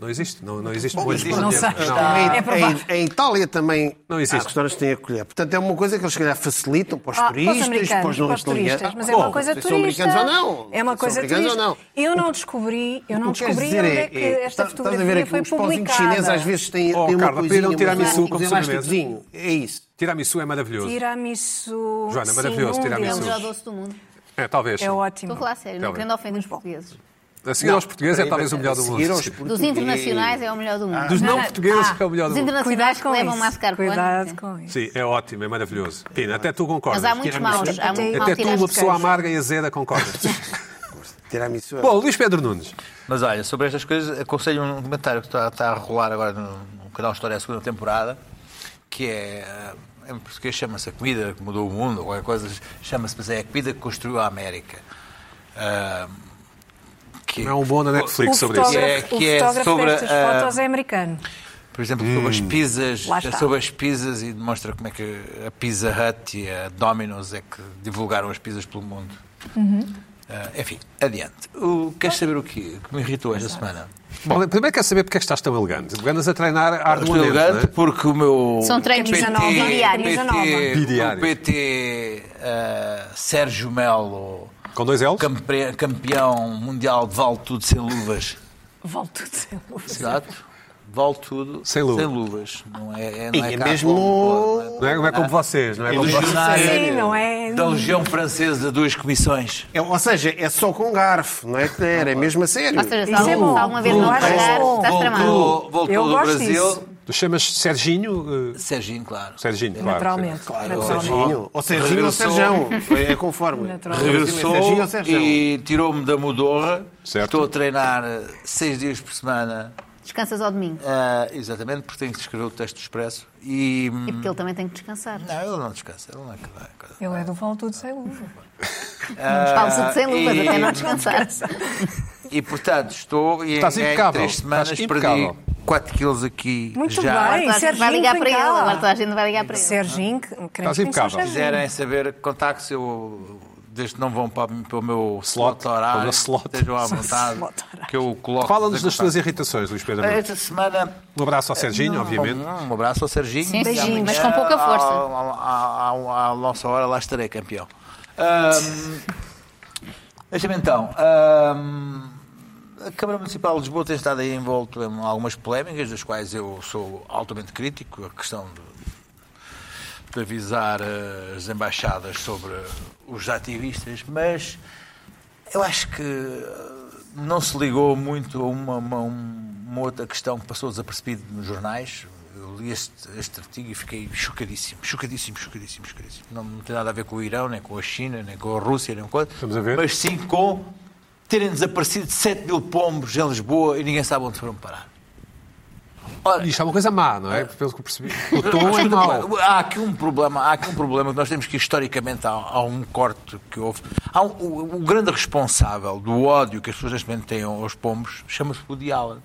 Não existe, não, não existe Bom, existe. Não sei. Não. É provável. Em, em Itália também Não há existe. restaurantes que têm a colher. Portanto, é uma coisa que eles se calhar facilitam para os Ah, turistas, para os não para os turistas, mas é uma Bom, coisa turista. São americanos ou não. É uma coisa turista. ou não. Eu não descobri, eu não descobri dizer onde é, é que é, esta tá- fotografia Estás a ver foi que os pauzinhos publicada. chineses às vezes têm, Oh, têm uma Carla, coisinha, tiramisu um como elásticozinho. É isso. Tiramisu é maravilhoso. Tiramisu. Joana, maravilhoso, tiramisu. É o melhor doce do mundo. É, talvez. É sim. ótimo. Estou a falar sério, não querendo ofender os portugueses. A seguir aos portugueses é talvez o melhor do mundo. Seguir aos Sim. Dos internacionais é o melhor do mundo. Dos não portugueses Ah, é o melhor do Os mundo. internacionais que com levam mascarpone. Cuidado com isso. Sim, é ótimo, é maravilhoso. Pina, até tu concordas. Mas há muitos maus. Há muito Até- mau Até tu, uma pessoa amarga e azeda, concordas. Tiramisu Bom, Luís Pedro Nunes. Mas olha, sobre estas coisas, aconselho um documentário que está, está a rolar agora no, no canal História a segunda temporada, que é. Eh, Em português chama-se A Comida que Mudou o Mundo, ou qualquer coisa, chama-se, mas é A Comida que Construiu a América. Ah, que, Não é um bom na O Netflix sobre isso. fotógrafo, É, que o é sobre, destas ah, fotos é americano. Por exemplo, sobre as pizzas, Lá está. sobre as pizzas e demonstra como é que a Pizza Hut e a Domino's é que divulgaram as pizzas pelo mundo. Ah, enfim, adiante. O, queres saber o quê? que me irritou esta semana? Bom, primeiro quero saber porque é que estás tão elegante. Andas a treinar Estou arduamente, elegante não é? porque o meu São treinos nova, camisa nova. PT, Bidiários. o PT ah, Sérgio Melo, Com dois L's? campe- campeão mundial de vale tudo sem luvas. Volto tudo sem luz. Exato. Vale tudo Sem luva. luvas. Não é, é, E não é é cá mesmo- como- Não é, não é como vocês, não é como vocês. Sim, não é? da Legião Francesa, duas comissões. É, ou seja, é só com garfo, não é que era, é mesmo a sério. Ou seja, se é alguma vez não pagar, bom. estás tramado. Voltou, do Brasil. disso. Tu chamas Serginho? eh, Serginho, claro. Serginho, claro. Naturalmente. sim. naturalmente. Serginho. Ou Serginho ou Regressou. Serjão. É conforme. Naturalmente. Regressou Serginho ou Serjão? e tirou-me da Modorra. Certo. Estou a treinar eh, seis dias por semana. Descansas ao domingo. Ah, exatamente, porque tenho que escrever o texto expresso. E. E porque ele também tem que descansar. Não, ele não descansa. Ele não é. Ele é do volto tudo sem luva. Fala-se de sem luvas, e- até não descansar. E portanto, estou e Estás em, em impecável. três semanas Estás perdi impecável. 4 quilos aqui Muito já. bem. Agora vai ligar para ele. Agora toda a gente vai ligar para ele. Serginho, que- queremos Estás conhecer o impecável. Se Serginho. quiserem saber contactos, eu desde que não vão para, para o meu slot para o horário, meu slot. estejam à vontade, que eu coloco. Fala-nos das tuas irritações, Luís Pedro. Esta semana. Um abraço ao Serginho, Não, obviamente. Um abraço ao Serginho. Sim, amanhã, mas com pouca força. À, à- à nossa hora, lá estarei campeão. Ahm, Deixa-me então. ahm, a Câmara Municipal de Lisboa tem estado aí envolto em algumas polémicas, das quais eu sou altamente crítico. A questão de, de avisar eh, as embaixadas sobre os ativistas, mas eu acho que eh, não se ligou muito a uma, uma- uma outra questão que passou desapercebida nos jornais. Eu li este, este artigo e fiquei chocadíssimo, chocadíssimo, chocadíssimo, chocadíssimo. Não, não tem nada a ver com o Irão, nem com a China, nem com a Rússia, nem com Vamos a ver. mas sim com terem desaparecido 7 mil pombos em Lisboa e ninguém sabe onde foram parar. Ora, Isto é uma coisa má, não é? Pelo que eu percebi. O tom é mau. Há aqui um problema, há aqui um problema que nós temos que historicamente há, há um corte que houve. Há um- o, o grande responsável do ódio que as pessoas neste momento têm aos pombos chama-se Woody Allen,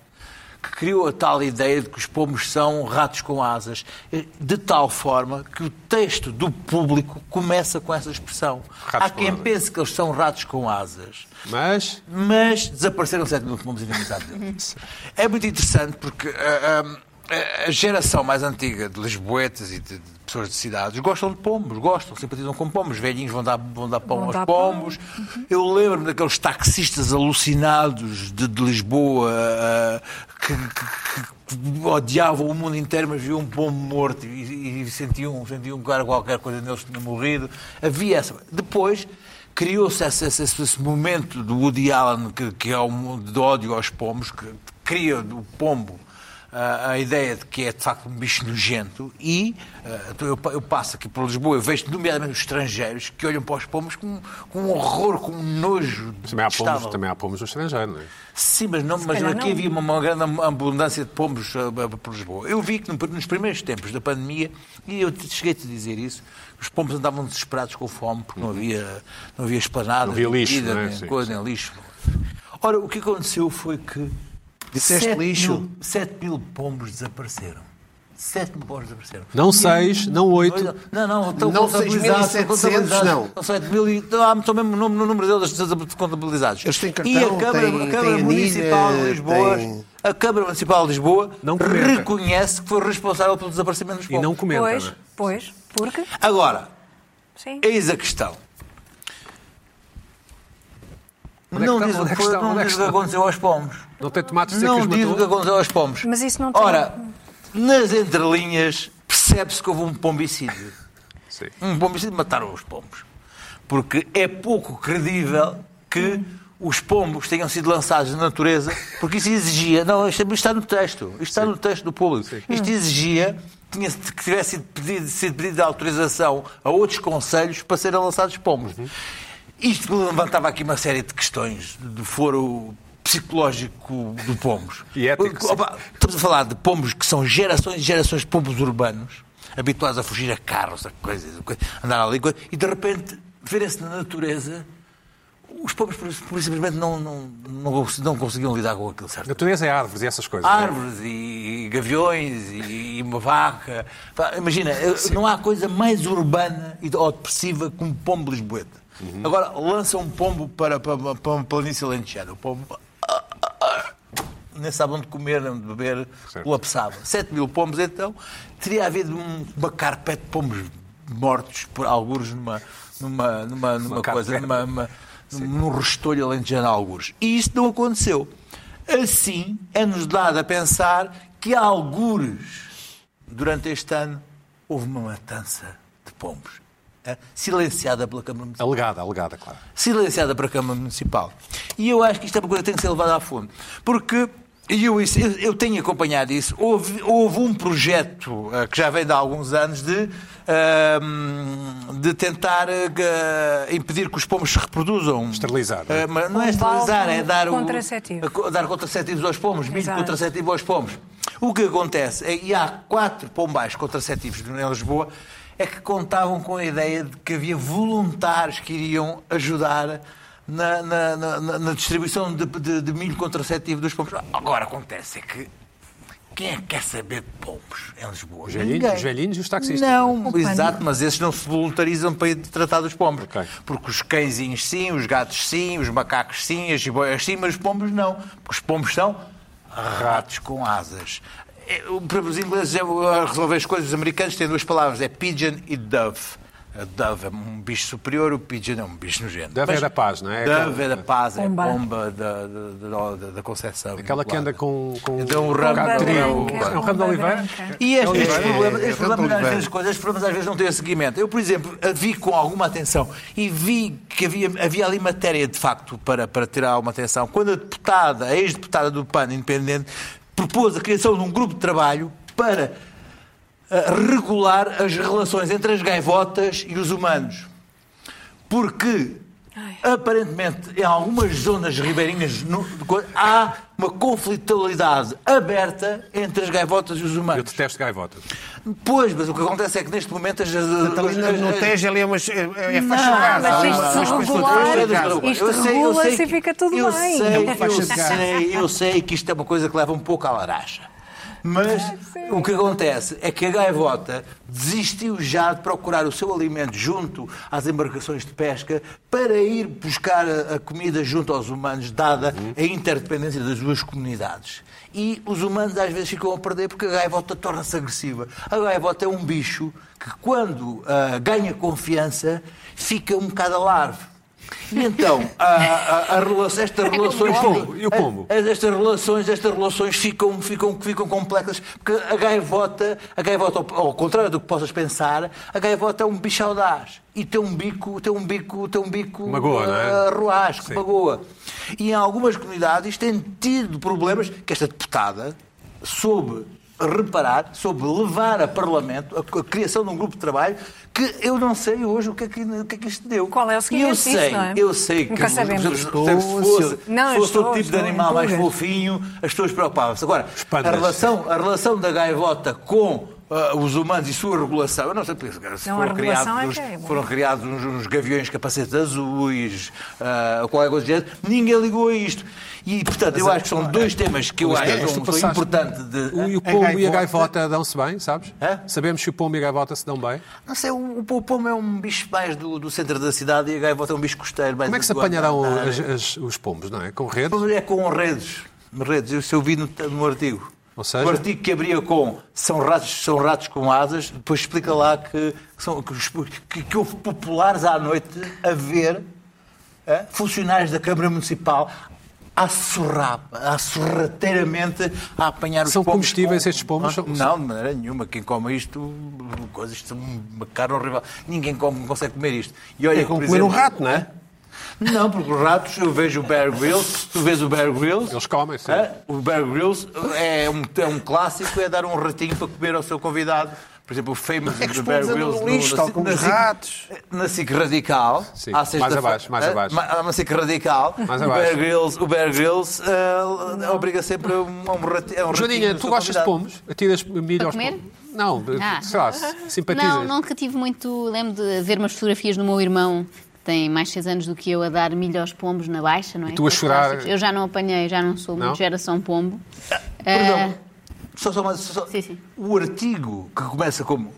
criou a tal ideia de que os pombos são ratos com asas, eh, de tal forma que o texto do público começa com essa expressão. Ratos há quem pense que eles são ratos com asas Mas, mas desapareceram 7 mil pombos indemnizados deles. É muito interessante porque ah, ah, a geração mais antiga de lisboetas e de, pessoas de cidades gostam de pombos, gostam, simpatizam com pombos. Velhinhos vão dar, vão dar pão Vão aos dar pombos. Eu lembro-me daqueles taxistas alucinados de, de Lisboa ah, que, que- que odiavam o mundo inteiro, mas viam um pombo morto e, e sentiam, sentiam que era qualquer coisa neles que tinha morrido. Havia essa. Depois criou-se esse, esse- esse- momento do Woody Allen, que, que é o mundo de ódio aos pombos, que cria do pombo a ideia de que é de facto um bicho nojento e então eu, eu passo aqui por Lisboa, eu vejo nomeadamente os estrangeiros que olham para os pombos com, com um horror, com um nojo. também há pombos, detestável. também há pombos no estrangeiro, não é? Sim, mas, não, mas aqui não. havia uma, uma grande abundância de pombos ah, ah, por Lisboa. Eu vi que no- nos primeiros tempos da pandemia, e eu te- cheguei-te a dizer isso, os pombos andavam desesperados com fome porque não havia, não havia esplanadas, Não havia nem lixo, comida, não é? nem Sim, coisa, nem lixo. Ora, o que aconteceu foi que Disseste sete lixo. Mil, 7 mil pombos desapareceram. 7 mil pombos desapareceram. Não seis, não oito. Não, não, estão Não contabilizados. 6.700, estão contabilizados. não. Não 7 mil e. Estão mesmo no, no número deles contabilizados. Eles têm cartão, e a Câmara, têm- a Câmara têm Municipal anilha, de Lisboa. têm- A Câmara Municipal de Lisboa reconhece que foi responsável pelo desaparecimento dos E pombos. não comenta, Pois, é? pois, porque, Agora, sim. eis a questão. Onde não é que diz o que aconteceu aos pombos. Não tem tomates Não que diz o que aconteceu aos pombos. Mas isso não tem- Ora, nas entrelinhas percebe-se que houve um pombicídio. Sim. Um pombicídio mataram os pombos. Porque é pouco credível que os pombos tenham sido lançados na natureza, porque isso exigia. Não, isto isto está no texto. Isto está no texto do público. Isto exigia tinha, que tivesse sido pedido, sido pedido autorização a outros conselhos para serem lançados pombos. Isto levantava aqui uma série de questões de foro psicológico de pombos. E ético, sim. Opa, Estamos a falar de pombos que são gerações e gerações de pombos urbanos, habituados a fugir a carros, a coisas, a coisas, andar ali, coisa, e de repente verem-se na natureza. Os por simplesmente, não, não, não, não conseguiam lidar com aquilo, certo? Natureza é árvores e essas coisas. é? árvores e gaviões e uma vaca. Imagina, não há coisa mais urbana e ou depressiva que um pombo lisboeta. Uhum. Agora, lança um pombo para, para, para uma planície alentejana. O pombo nem sabe onde comer, nem onde beber, Certo. colapsava. 7 mil pombos, então, teria havido um- uma carpete de pombos mortos por algures numa, numa, numa, numa coisa, numa, numa, num restolho alentejano algures. E isto não aconteceu. Assim, é-nos dado a pensar que, algures, durante este ano, houve uma matança de pombos. eh, Silenciada pela Câmara Municipal Alegada, alegada, claro. silenciada para a Câmara Municipal. E eu acho que isto é uma coisa que tem que ser levada a fundo. Porque e eu, eu, eu tenho acompanhado isso. Houve, houve um projeto eh, que já vem de há alguns anos de, ahm, de tentar ga- impedir que os pombos se reproduzam. Esterilizar, não é? Eh, mas não é esterilizar, é dar, o, contraceptivo. dar contraceptivos aos pombos, milho Exato. contraceptivo aos pombos. O que acontece, é, e há quatro pombais contraceptivos em Lisboa, é que contavam com a ideia de que havia voluntários que iriam ajudar na, na- na- na- distribuição de, de- de milho contraceptivo dos pombos. Agora acontece é que quem é que quer saber de pombos em Lisboa? Os velhinhos, os velhinhos e os taxistas. Não, exato, mas esses não se voluntarizam para ir tratar dos pombos. Ok. Porque os cãezinhos sim, os gatos sim, os macacos sim, as jiboias sim, mas os pombos não. Porque os pombos são ratos com asas. É, Para os ingleses, é, resolver as coisas, os americanos têm duas palavras, é pigeon e dove. A dove é um bicho superior, o pigeon é um bicho nojento. Dove é Mas da paz, não é? Dove é da paz, é a Pomba. pomba da, da, da, da Concepção. Aquela que anda com, com Então, o um ramo de branca, É um ramo de oliveira? E estes, estes É, problemas, é, estes é, é, às é. vezes, coisas, estes problemas às vezes não têm seguimento. Eu, por exemplo, a vi com alguma atenção e vi que havia, havia ali matéria, de facto, para, para tirar alguma atenção. Quando a deputada, a ex-deputada do PAN independente, propôs a criação de um grupo de trabalho para regular as relações entre as gaivotas e os humanos. Porque, aparentemente, em algumas zonas ribeirinhas no- há uma conflitualidade aberta entre as gaivotas e os Eu humanos. detesto gaivotas. Pois, mas o que acontece é que neste momento as. as, Ali no, Tejo ali é, uma, é, é Não, mas isto se regular- Eu Isto eu eu regula-se e fica tudo eu bem. Sei, É eu, sei, eu sei que isto é uma coisa que leva um pouco à laracha. Mas o que acontece é que a gaivota desistiu já de procurar o seu alimento junto às embarcações de pesca para ir buscar a, comida junto aos humanos, dada a interdependência das duas comunidades. E os humanos às vezes ficam a perder porque a gaivota torna-se agressiva. A gaivota é um bicho que, quando ah, ganha confiança, fica um bocado alarve. E então, a, a, a relação- estas relações. E o pombo? E o pombo? a- Estas relações, estas relações ficam, ficam, ficam complexas, porque a gaivota, a gaivota, ao, ao contrário do que possas pensar, a gaivota é um bicho audaz. E tem um bico, tem um bico, tem um bico Magoa, não é? ruasco, Sim. magoa. E em algumas comunidades tem tido problemas que esta deputada soube reparar, soube levar a Parlamento a, a criação de um grupo de trabalho que eu não sei hoje o que é que, o que, é que isto deu. Qual é o E seguimento eu sei, não é? eu sei Nunca que sabemos. exemplo, se fosse, Não, se fosse estou- outro tipo de animal mais fofinho, as pessoas preocupavam-se. Agora, a relação, a relação da gaivota com ah, os humanos e sua regulação, eu não sei porque se Não, a foram criados, regulação é uns- que é foram criados uns, uns gaviões capacetes azuis, uh, qualquer coisa do género, ninguém ligou a isto. E, portanto, eu acho que são dois temas que eu acho é, que são, importantes de. O, e o A pombo e a gaivota- dão-se bem, sabes? Hã? Sabemos se o pombo e a gaivota se dão bem. Não sei, o, o pomo é um bicho mais do, do centro da cidade e a gaivota é um bicho costeiro. mais Como é que se apanharão as- as- os pombos, não é? Com redes? É com redes. Redes, isso eu vi no, no artigo. Seja? O artigo que abria com são ratos, são ratos com asas, depois explica lá que, são, que, que, que houve populares à noite a ver eh, funcionários da Câmara Municipal a surrar, a sorrateiramente a apanhar os São comestíveis com- estes pombos? Ah, Não, de maneira nenhuma. Quem come isto, coisas, isto é uma carne horrível. Ninguém come, consegue comer isto. E olha, É como comer um exemplo, rato, não é? Não, porque os ratos, eu vejo o Bear Grylls, tu vês o Bear Grylls... Eles comem, sim. hã? O Bear Grylls é um, é um clássico, é dar um ratinho para comer ao seu convidado. Por exemplo, o famous É Bear Grylls no lixo, como os SIC ratos. na SIC Radical. Sim, mais abaixo, mais abaixo. Há uma SIC Radical. Mais o abaixo. Bear Grylls, o Bear Grylls ah, obriga sempre a um, um rati- um Joaninha, tu gostas de pombos? Atiras milho aos comer? pombos? Não, Ah. sei lá, simpatizas. Não, nunca tive muito. Lembro de ver umas fotografias do meu irmão, tem mais 6 anos do que eu, a dar milho aos pombos na baixa, não é? E tu a Aqueles chorar? Eu já não apanhei, já não sou Não? muito geração pombo. Perdão. Ah, Só, só, mais- só- Sim, sim. O artigo que começa como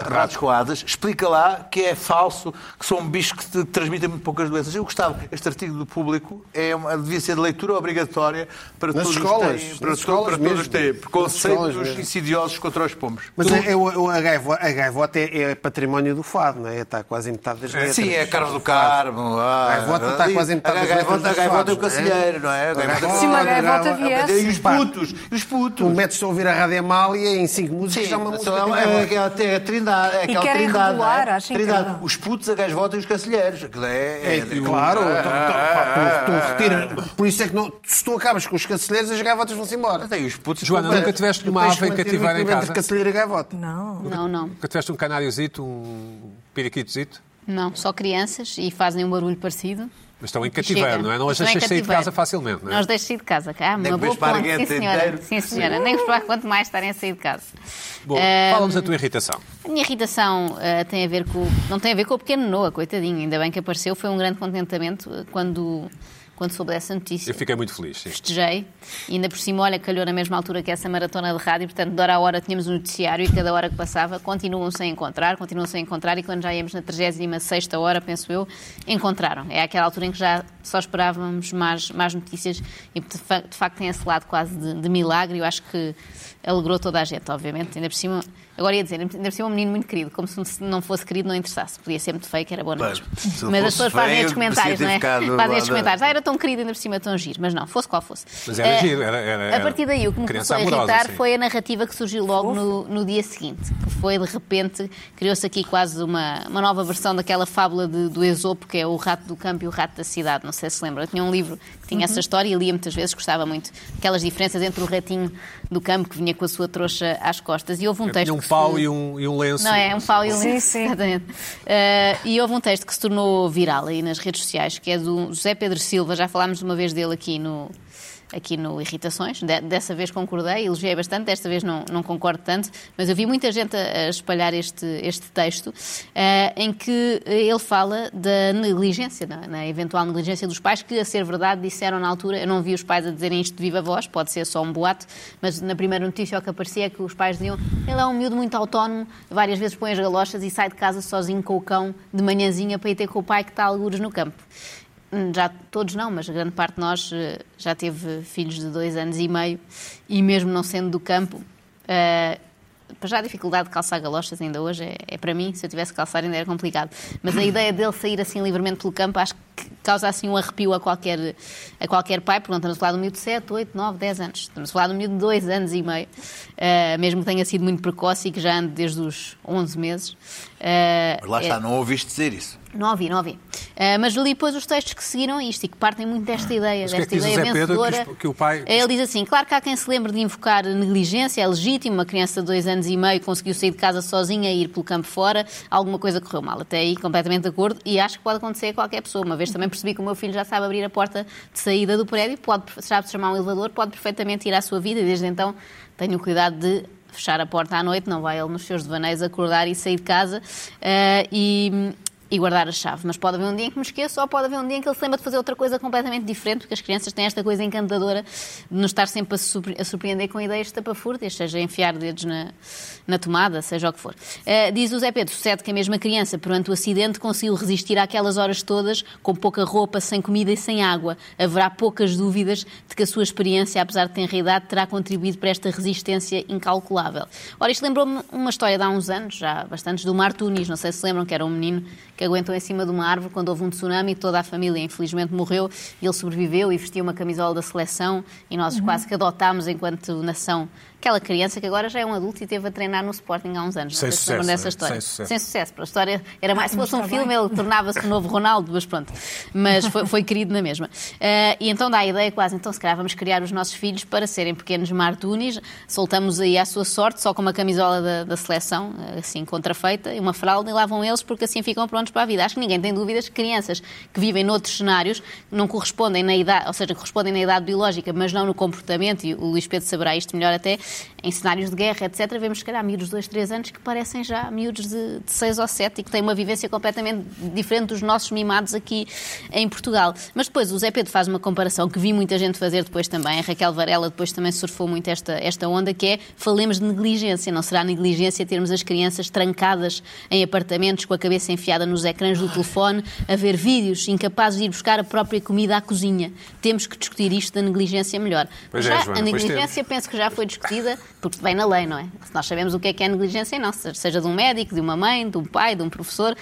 ratos com asas, explica lá que é falso, que são bichos que te transmitem muito poucas doenças. Eu gostava, este artigo do público é uma, devia ser de leitura obrigatória para Nas todos escolas, os que têm, para, escolas para todos têm preconceitos insidiosos contra os pombos. Mas é, é o- a, gaivota, a gaivota é, é património do fado, não é? Está quase em metade das letras. Sim, é Carlos do Carmo. Ah, A gaivota está quase em metade das letras a gaivota é o não é? cacilheiro, não é? A gaivota- Se uma gaivota gaivota- viesse. E os putos, e os putos. Tu metes-te a ouvir a Rádio Amália em cinco músicas Sim, é uma música é, gaivota. é, é, é a trindade. É E aquela querem trindade, regular, é? acho Trindade. incrível. Os putos, a gaivota e os cacilheiros. Aquilo é, É, claro, tu, tu, pá, tu- tu retira- por isso é que não, se tu acabas com os cacilheiros, as gaivotas vão-se embora. Tem os putos. Joana, nunca tiveste uma ave que em cativeiro em casa? e gaivota. Não. não, não. Nunca tiveste um canáriozito, um periquitozito? Não, só crianças e fazem um barulho parecido. Mas estão em cativeiro, chega. não é? Não as deixas sair de casa facilmente, não é? Não os deixo sair de casa. Ah, Nem uma boa ponte, sim senhora. inteiro. Sim, senhora. Nem gostar quanto mais estarem a sair de casa. Bom, Ah, fala-nos da tua irritação. A minha irritação ah, tem a ver com. Não tem a ver com o pequeno Noah, coitadinho. Ainda bem que apareceu. Foi um grande contentamento ah, quando, quando soube dessa notícia. Eu fiquei muito feliz, sim. Festejei. E ainda por cima, olha, calhou na mesma altura que essa maratona de rádio. Portanto, de hora a hora tínhamos um noticiário e cada hora que passava continuam sem encontrar, continuam sem encontrar. E quando já íamos na 36 hora, penso eu, encontraram. É aquela altura em que já só esperávamos mais, mais notícias e de, fa- de facto tem esse lado quase de, de milagre. Eu acho que alegrou toda a gente, obviamente. Ainda por cima, agora ia dizer, ainda por cima um menino muito querido, como se não fosse querido não interessasse. Podia ser muito feio, que era bom se Mas as pessoas fazem estes comentários, não é? Fazem estes comentários. Ah, era tão querido, ainda por cima tão giro. Mas não, fosse qual fosse. Mas era Eh, giro, era- era- A partir daí, o que me começou a irritar sim. foi a narrativa que surgiu logo no, no dia seguinte. Que foi, de repente, criou-se aqui quase uma, uma nova versão daquela fábula de- do Esopo, que é o rato do campo e o rato da cidade. Não sei se lembra. Eu tinha um livro que tinha essa história e lia muitas vezes, gostava muito. Aquelas diferenças entre o ratinho do campo que vinha com a sua trouxa às costas. E houve um texto Um se- pau e um, e um lenço. não, é um pau e um Sim, lenço, sim. exatamente. Eh, e houve um texto que se tornou viral aí nas redes sociais, que é do José Pedro Silva, já falámos uma vez dele aqui no, aqui no Irritações. De- dessa vez concordei, elogiei bastante, desta vez não, não concordo tanto, mas eu vi muita gente a, a espalhar este, este texto eh, em que ele fala da negligência, na, na eventual negligência dos pais, que, a ser verdade, disseram na altura, eu não vi os pais a dizerem isto de viva voz, pode ser só um boato, mas na primeira notícia o que aparecia é que os pais diziam ele é um miúdo muito autónomo, várias vezes põe as galochas e sai de casa sozinho com o cão de manhãzinha para ir ter com o pai que está algures no campo. Hum, Já todos não, mas grande parte de nós eh, já teve filhos de dois anos e meio e mesmo não sendo do campo, eh, para já a dificuldade de calçar galochas ainda hoje é, é para mim, se eu tivesse que calçar ainda era complicado. Mas a ideia dele sair assim livremente pelo campo acho que causa assim um arrepio a qualquer, a qualquer pai, porque não estamos a falar de um miúdo de 7, 8, 9, 10 anos. Estamos a falar de um miúdo de 2 anos e meio, eh, mesmo que tenha sido muito precoce e que já ande desde os 11 meses. Eh, Mas lá é- está, não ouviste dizer isso. não ouvi, não ouvi. Ah, mas li depois os textos que seguiram isto e que partem muito desta ideia, Mas que é desta que o ideia Pedro? Que vencedora. os- que o pai- Ele diz assim: claro que há quem se lembre de invocar negligência, é legítimo, uma criança de dois anos e meio conseguiu sair de casa sozinha e ir pelo campo fora, alguma coisa correu mal. Até aí, completamente de acordo, e acho que pode acontecer a qualquer pessoa. Uma vez também percebi que o meu filho já sabe abrir a porta de saída do prédio, pode, sabe chamar um elevador, pode perfeitamente ir à sua vida, e desde então tenho cuidado de fechar a porta à noite, não vai ele nos seus devaneios acordar e sair de casa. Ah, e, e guardar a chave. Mas pode haver um dia em que me esqueço ou pode haver um dia em que ele se lembra de fazer outra coisa completamente diferente, porque as crianças têm esta coisa encantadora de nos estar sempre a, surpre- a surpreender com ideias estapafúrdias, seja enfiar dedos na, na tomada, seja o que for. Ah, diz o Zé Pedro, sucede que a mesma criança, perante o acidente, conseguiu resistir àquelas horas todas, com pouca roupa, sem comida e sem água. Haverá poucas dúvidas de que a sua experiência, apesar de tenra idade, terá contribuído para esta resistência incalculável. Ora, isto lembrou-me uma história de há uns anos, já bastantes, do Mar Tunis, não sei se lembram, que era um menino que que aguentou em cima de uma árvore quando houve um tsunami e toda a família, infelizmente, morreu. E ele sobreviveu e vestiu uma camisola da seleção e nós quase que adotámos enquanto nação aquela criança que agora já é um adulto e esteve a treinar no Sporting há uns anos. Sem se sucesso, dessa né? história. Sem sucesso. Sem sucesso. A história era mais, se fosse um está filme, ele tornava-se o novo Ronaldo, mas pronto. Mas foi, foi querido na mesma. Eh, e então dá a ideia quase, então se calhar vamos criar os nossos filhos para serem pequenos martunis, soltamos aí à sua sorte, só com uma camisola da, da seleção, eh, assim, contrafeita, e uma fralda, e lá vão eles, porque assim ficam prontos para a vida. Acho que ninguém tem dúvidas que crianças que vivem noutros cenários, não correspondem na idade, ou seja, correspondem na idade biológica, mas não no comportamento, e o Luís Pedro saberá isto melhor até, em cenários de guerra, etc., vemos se calhar miúdos de 2, 3 anos que parecem já miúdos de, de 6 ou 7 e que têm uma vivência completamente diferente dos nossos mimados aqui em Portugal. Mas depois o Zé Pedro faz uma comparação que vi muita gente fazer depois também, a Raquel Varela depois também surfou muito esta, esta onda, que é falemos de negligência. Não será negligência termos as crianças trancadas em apartamentos com a cabeça enfiada nos ecrãs do telefone, a ver vídeos, incapazes de ir buscar a própria comida à cozinha. Temos que discutir isto da negligência melhor. Pois já é, Joana, a negligência penso que já foi discutida, porque vem na lei, não é? Se nós sabemos o que é que é negligência, não, seja de um médico, de uma mãe, de um pai, de um professor,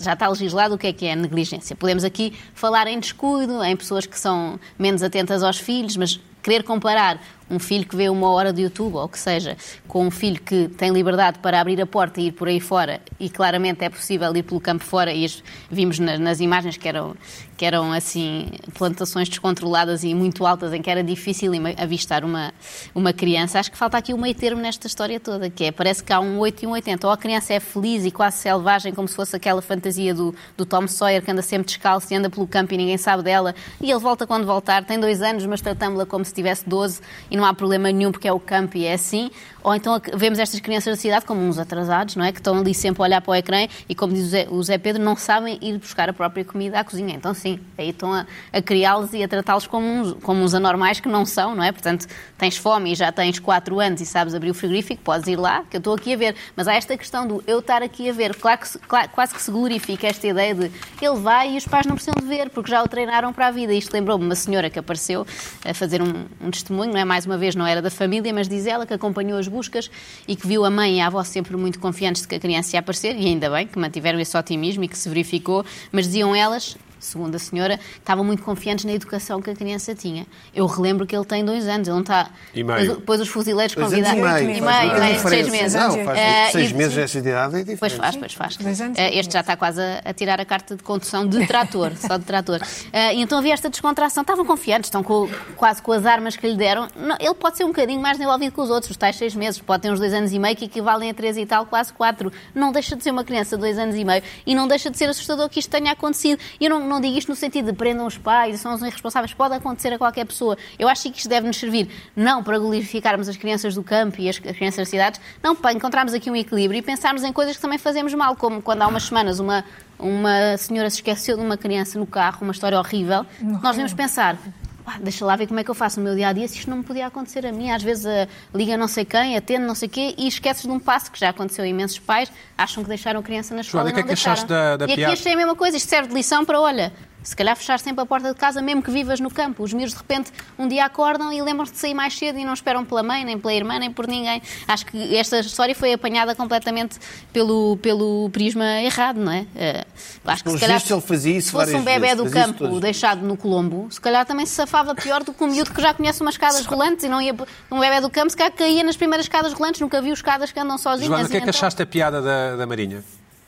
já está legislado o que é que é negligência. Podemos aqui falar em descuido, em pessoas que são menos atentas aos filhos, mas querer comparar um filho que vê uma hora de YouTube, ou que seja, com um filho que tem liberdade para abrir a porta e ir por aí fora, e claramente é possível ir pelo campo fora, e vimos na- nas imagens que eram, que eram assim, plantações descontroladas e muito altas, em que era difícil avistar uma, uma criança. Acho que falta aqui o meio termo nesta história toda, que é, parece que há um 8 e um 80. Ou a criança é feliz e quase selvagem, como se fosse aquela fantasia do, do Tom Sawyer, que anda sempre descalço e anda pelo campo e ninguém sabe dela, e ele volta quando voltar, tem dois anos, mas tratamos-la como se tivesse 12 e não há problema nenhum porque é o campo e é assim. Ou então vemos estas crianças da cidade como uns atrasados, não é? Que estão ali sempre a olhar para o ecrã e, como diz o Zé, o Zé Pedro, não sabem ir buscar a própria comida à cozinha. Então, sim, aí estão a, a criá-los e a tratá-los como uns, como uns anormais que não são, não é? Portanto, tens fome e já tens 4 anos e sabes abrir o frigorífico, podes ir lá, que eu estou aqui a ver. Mas há esta questão do eu estar aqui a ver. Claro que, claro- quase que se glorifica esta ideia de ele vai e os pais não precisam de ver, porque já o treinaram para a vida. Isto lembrou-me uma senhora que apareceu a fazer um, um testemunho, não é? Mais uma vez, não era da família, mas diz ela que acompanhou as buscas e que viu a mãe e a avó sempre muito confiantes de que a criança ia aparecer, e ainda bem que mantiveram esse otimismo e que se verificou, mas diziam elas. Segundo a senhora, estavam muito confiantes na educação que a criança tinha. Eu relembro que ele tem dois anos, ele não está. E meio. Depois, os fuzileiros Dois anos convidaram. e meio. E faz meio, muita meio, diferença. seis meses. Não, faz Eh, seis e- meses nessa idade é diferente. Pois faz, pois faz. E este já está quase a, a tirar a carta de condução de trator, só de trator. Eh, e então havia esta descontração. Estavam confiantes, estão com- quase com as armas que lhe deram. Não, ele pode ser um bocadinho mais desenvolvido que os outros, os tais seis meses. Pode ter uns dois anos e meio que equivalem a três e tal, quase quatro. Não deixa de ser uma criança de dois anos e meio e não deixa de ser assustador que isto tenha acontecido. E eu não, não digo isto no sentido de prendam os pais são os irresponsáveis. Pode acontecer a qualquer pessoa. Eu acho que isto deve nos servir não para glorificarmos as crianças do campo e as, as crianças das cidades, não para encontrarmos aqui um equilíbrio e pensarmos em coisas que também fazemos mal, como quando há umas semanas uma, uma senhora se esqueceu de uma criança no carro, uma história horrível. Nós devemos pensar. "Pá, deixa lá ver como é que eu faço no meu dia a dia se isto não me podia acontecer a mim. Às vezes a liga não sei quem, atende não sei quê e esqueces de um passo que já aconteceu a imensos pais, acham que deixaram a criança na escola Joana, e o que é não que deixaram. achaste da- da e aqui piada? achei a mesma coisa, isto serve de lição para, olha, se calhar fechar sempre a porta de casa, mesmo que vivas no campo. Os miúdos, de repente, um dia acordam e lembram-se de sair mais cedo e não esperam pela mãe, nem pela irmã, nem por ninguém. Acho que esta história foi apanhada completamente pelo, pelo prisma errado, não é? Eh, acho que se calhar, ele fazia isso se fosse um bebê vezes, do campo deixado no Colombo, se calhar também se safava pior do que um miúdo que já conhece umas escadas rolantes e não ia... Um bebê do campo, se calhar caía nas primeiras escadas rolantes, nunca viu escadas que andam sozinhas. Joana, o que é que então- achaste da piada da, da Marinha?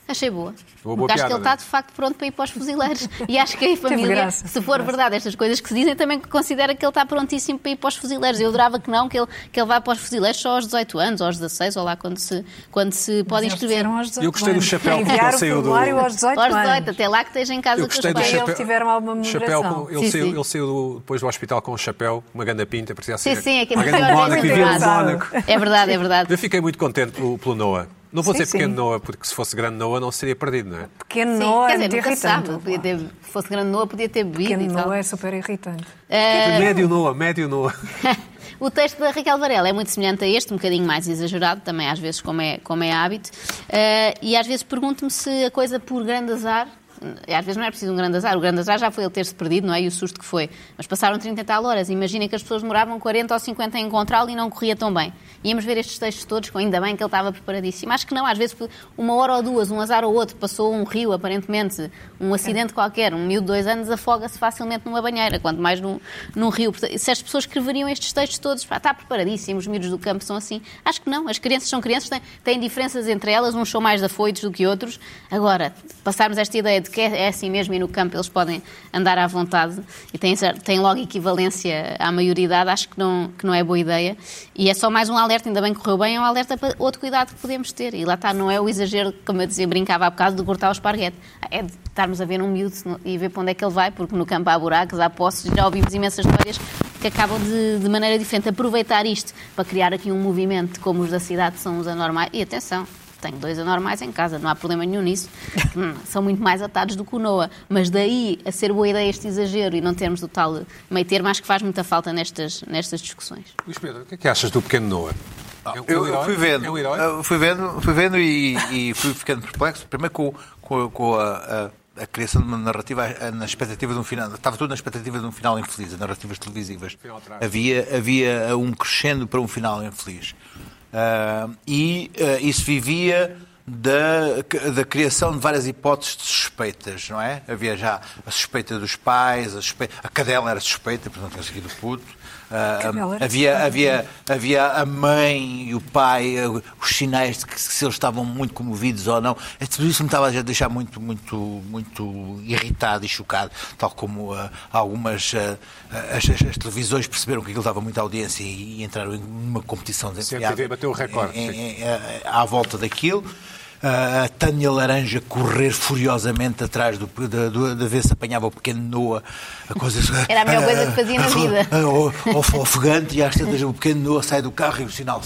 Achei boa. Boa, acho que ele está é? de facto pronto para ir para os fuzileiros. E acho que a família, se for verdade estas coisas que se dizem, também considera que ele está prontíssimo para ir para os fuzileiros. Eu adorava que não, que ele, que ele vá para os fuzileiros só aos 18 anos, ou aos 16, ou lá quando se, quando se pode inscrever. tiveram aos 18 Eu gostei do chapéu, Enviaram ele saiu do- aos 18 Aos 18, anos. até lá que esteja em casa Eu com os gostei do pais. Eles chapéu. tiveram alguma moderação. ele, Sim, saiu, sim. ele saiu do- depois do hospital com um chapéu, uma ganda pinta, parecia Sim, ser sim, é que é Mónaco, vivia no engraçado. Mónaco. É verdade, é verdade. Eu fiquei muito contente pelo, pelo Noah. Não vou Sim, dizer pequeno sim. Noah, porque se fosse grande Noah não seria perdido, não é? Pequeno Sim, Noah quer é dizer, sabe. irritante. Podia ter, se fosse grande Noah, podia ter bebido Pequeno e tal. Noah é super irritante. Eh, Médio Noah, médio Noah. O texto da Raquel Varela é muito semelhante a este, um bocadinho mais exagerado, também às vezes, como é, como é hábito. Eh, e às vezes pergunto-me se a coisa por grande azar, às vezes não é preciso um grande azar. O grande azar já foi ele ter-se perdido, não é? E o susto que foi. Mas passaram 30 e tal horas. Imaginem que as pessoas demoravam 40 ou 50 a encontrá-lo e não corria tão bem. Íamos ver estes textos todos, com ainda bem que ele estava preparadíssimo. Acho que não, às vezes uma hora ou duas, um azar ou outro, passou um rio, aparentemente, um acidente qualquer, um miúdo de dois anos afoga-se facilmente numa banheira, quanto mais num, num rio. Se as pessoas escreveriam estes textos todos, está preparadíssimo, os miúdos do campo são assim. Acho que não. As crianças são crianças, têm, têm diferenças entre elas, uns são mais afoitos do que outros. Agora, passarmos esta ideia de que é, é assim mesmo e no campo eles podem andar à vontade e têm, têm logo equivalência à maioridade, acho que não, que não é boa ideia. E é só mais um alerta, ainda bem que correu bem, é um alerta para outro cuidado que podemos ter. E lá está, não é o exagero, como eu dizia, brincava há bocado, de cortar o esparguete. É de estarmos a ver um miúdo e ver para onde é que ele vai, porque no campo há buracos, há poços, já ouvimos imensas histórias que acabam de, de maneira diferente aproveitar isto para criar aqui um movimento como os da cidade são os anormais. E atenção, tenho dois anormais em casa, não há problema nenhum nisso. Hum, São muito mais atados do que o Noah. Mas daí a ser boa ideia este exagero e não termos o tal meio termo, acho que faz muita falta nestas, nestas discussões. Luís Pedro, o que é que achas do pequeno Noah? É um Eu, eu fui vendo, É eu fui vendo, fui vendo e, e fui ficando perplexo. Primeiro com, com, com a, a- a criação de uma narrativa na expectativa de um final. Estava tudo na expectativa de um final infeliz, as narrativas televisivas. Havia, havia um crescendo para um final infeliz. Ah, e ah, isso vivia da, da criação de várias hipóteses de suspeitas, não é? Havia já a suspeita dos pais, a, suspeita, a cadela era suspeita, portanto tinha seguido o puto. Ah, era havia, havia, havia a mãe e o pai, eh, os sinais de que se eles estavam muito comovidos ou não. É, Tudo isso me estava a deixar muito, muito, muito irritado e chocado, tal como ah, algumas ah, as, as- as televisões perceberam que aquilo dava muita audiência e, e entraram em uma competição desenfreada CMTV bateu o recorde, em- em- em- à volta daquilo. A Tânia Laranja correr furiosamente atrás do, de, de, de ver se apanhava o pequeno Noah. A coisa, Era a melhor coisa que fazia na vida. ofegante e às tantas o pequeno Noah sai do carro e o sinal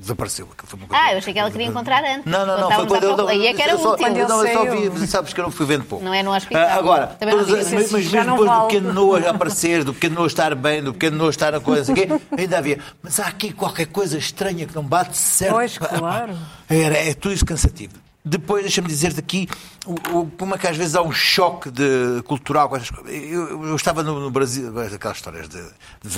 desapareceu. Aquilo foi uma coisa- Ah, eu achei que ela queria encontrar antes. Não, não, não. Foi quando eu. Aí é que era eu só, útil. Quando ele não, eu só vi, sabes que eu não fui vendo pouco. Não é no hospital. Ah, agora, Também digo mas, isso, mas mesmo depois do vale. pequeno Noah aparecer, do pequeno Noah estar bem, do pequeno Noah estar a coisa, quê, ainda havia. Mas há aqui qualquer coisa estranha que não bate certo. Pois, claro. Era, é tudo isso cansativo. Depois, deixa-me dizer-te aqui como é que às vezes há um choque de, cultural com essas coisas. Eu, eu estava no, no Brasil, aquelas histórias de, de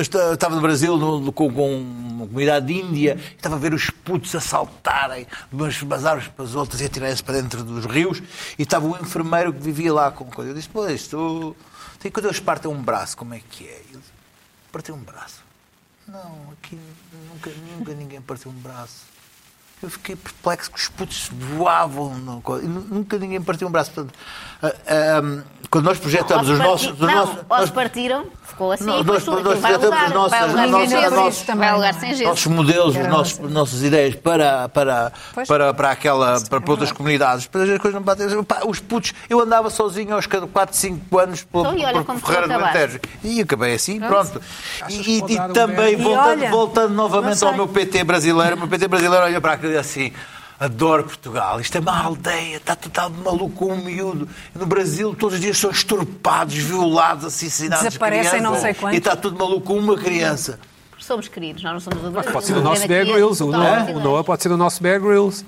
esta- Eu estava no Brasil no- no- com, com uma comunidade de Índia, e estava a ver os putos a saltarem de umas bazares para as outras e a tirarem-se para dentro dos rios, e estava o enfermeiro que vivia lá com coisa. Eu disse: Pois, isto. Tem quando eles partem um braço, como é que é? Ele partiu um braço. Não, aqui nunca, nunca ninguém partiu um braço. Eu fiquei perplexo que os putos voavam. e nu- nunca ninguém partiu um braço. Portanto, ah, ah, quando nós projetamos os nossos. os não, nossos- ou nós- partiram, ficou assim, Nós- e nós- nós projetamos nossas- Vai alugar sem gesso. nossos modelos, os nossos, nossas ideias para, para, Pois. para, para, aquela, para, para outras comunidades. Depois as coisas não batem. Pá, Os putos, eu andava sozinho aos 4, 5 anos pelo, Então, e por Ferreira do. Alentejo. E acabei assim, pronto. E, e um também? E voltando, voltando novamente não ao meu PT brasileiro, o meu PT brasileiro olha para aquilo e diz assim. Adoro Portugal. Isto é uma aldeia, está total de maluco com um miúdo. No Brasil, todos os dias são estorpados, violados, assassinados. Desaparecem crianças. não sei quantos. E está tudo maluco com uma criança. Somos queridos, nós não somos adultos. Pode ser o nosso Bear Grylls. O Noah, o Noah pode ser o nosso Bear Grylls.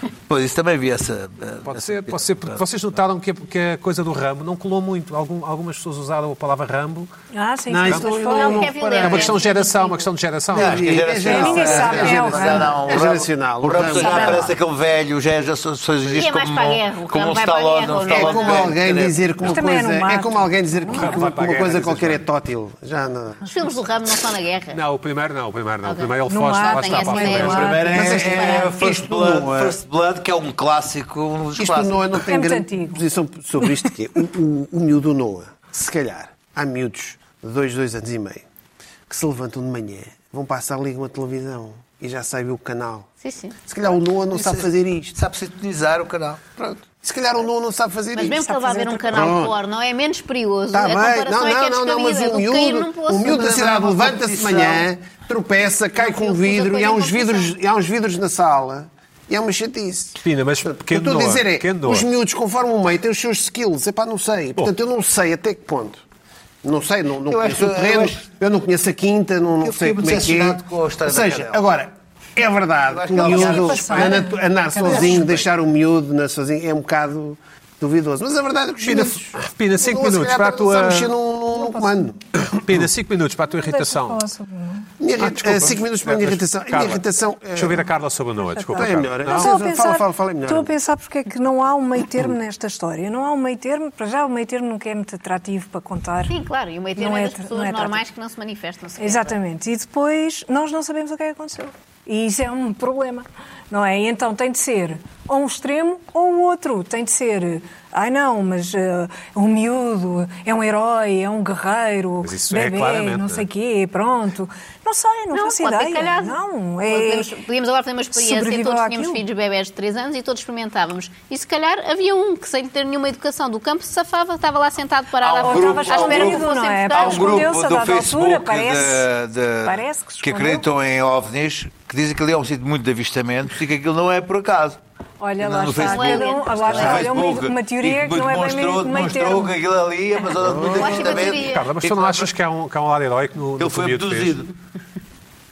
Pois, isso também vi essa. eh, Pode essa- ser, pode ser, porque vocês notaram que a, que a coisa do Rambo não colou muito. Algum- algumas pessoas usaram a palavra Rambo. Ah, sim, Não, isso não- não- Não, é É uma questão de geração, uma questão de geração. Não, acho que é geracional. Ninguém sabe, é o Não, Rambo. não, o É Rambo- geracional. O Rambo já Rambo- parece aquele velho, já é mais para a guerra, o como um Rambo vai para a Stallone. um? É como alguém dizer que uma é coisa. É como alguém dizer que uma coisa qualquer é tótil. Já não. Os filmes do Ramo não são na guerra. Não, o primeiro não, o primeiro não. O primeiro ele foge, lá está para a frente. O primeiro é, é First Blood, não é- que é um clássico, um dos Isto clássicos. Noah não tem É grande antigo. posição sobre isto que é. O, o, o miúdo Noah, se calhar, há miúdos de dois, dois anos e meio que se levantam de manhã, vão passar, ligam a televisão e já sabem o canal. Sim, sim. Se calhar o Noah não sabe fazer isto. Sabe sintonizar o canal. Pronto. Se calhar o Noah não sabe fazer Mas isto. mesmo que ele vá ver um canal Pronto. porno, é menos perigoso. Está a bem, comparação não, é é não, não, não, mas o do miúdo, o miúdo da Mas cidade é uma levanta-se de manhã, tropeça, cai Não, com um vidro e há uns vidros, e há uns vidros na sala e há uma chatice. Pina, mas O que eu pequeno estou a Noah, dizer é, pequeno Noah. os miúdos, conforme o meio, têm os seus skills. Epá, não sei. Portanto, eu não sei até que ponto. Não sei, não, não Eu conheço acho- o terreno, eu eu, acho- não conheço a quinta, não, não Eu sei como é que é. com a Ou seja, agora, É verdade. acho O miúdo, andar sozinho, deixar o miúdo na sozinho, é um bocado duvidoso. Mas a verdade é que os Pina, miúdos... Pina, cinco se minutos calhar, para a tua. mexer num, comando. Pina, 5 minutos para a tua irritação. Minha, Ah, irri- desculpa. eh, cinco minutos para a minha irritação. A minha Carla, irritação... eh, Deixa eu ouvir a Carla sobre a Noa. Desculpa. É Carla. melhor, é? Não? Estou a Fala, pensar, fala, fala melhor. estou a pensar porque é que não há um meio termo nesta história. Não há um meio termo, para já o meio termo nunca é muito atrativo para contar. Sim, claro, e o meio termo Não é é das pessoas não é normais que não se manifestam. sequer. Exatamente. E depois nós não sabemos o que é que aconteceu. E isso é um problema, não é? E então tem de ser ou um extremo ou o outro. Tem de ser, ai não, mas eh, um miúdo é um herói, é um guerreiro, Mas isso é bebê, claramente, não não sei é? quê, pronto. Não sei, não, Não, faço ideia. calhado. Não, é... Podíamos, podíamos agora fazer uma experiência, todos tínhamos àquilo. filhos bebés de 3 anos e todos experimentávamos. E se calhar havia um que, sem ter nenhuma educação do campo, se safava, estava lá sentado parado Há um à grupo- à espera que escondido, não é? Há um grupo Escondeu-se a do dada Facebook altura, parece- de- de- parece que que acreditam em OVNIs que dizem que ali é um sítio muito de avistamentos que aquilo não é por acaso. Olha, No lá está, Facebook. cada um, lá olha, uma, uma teoria que não é bem meio, demonstrou que aquilo ali é uma zona de muito teoria. Carla, mas tu não que- achas que há um, que há um lado heróico no, no Ele foi abduzido.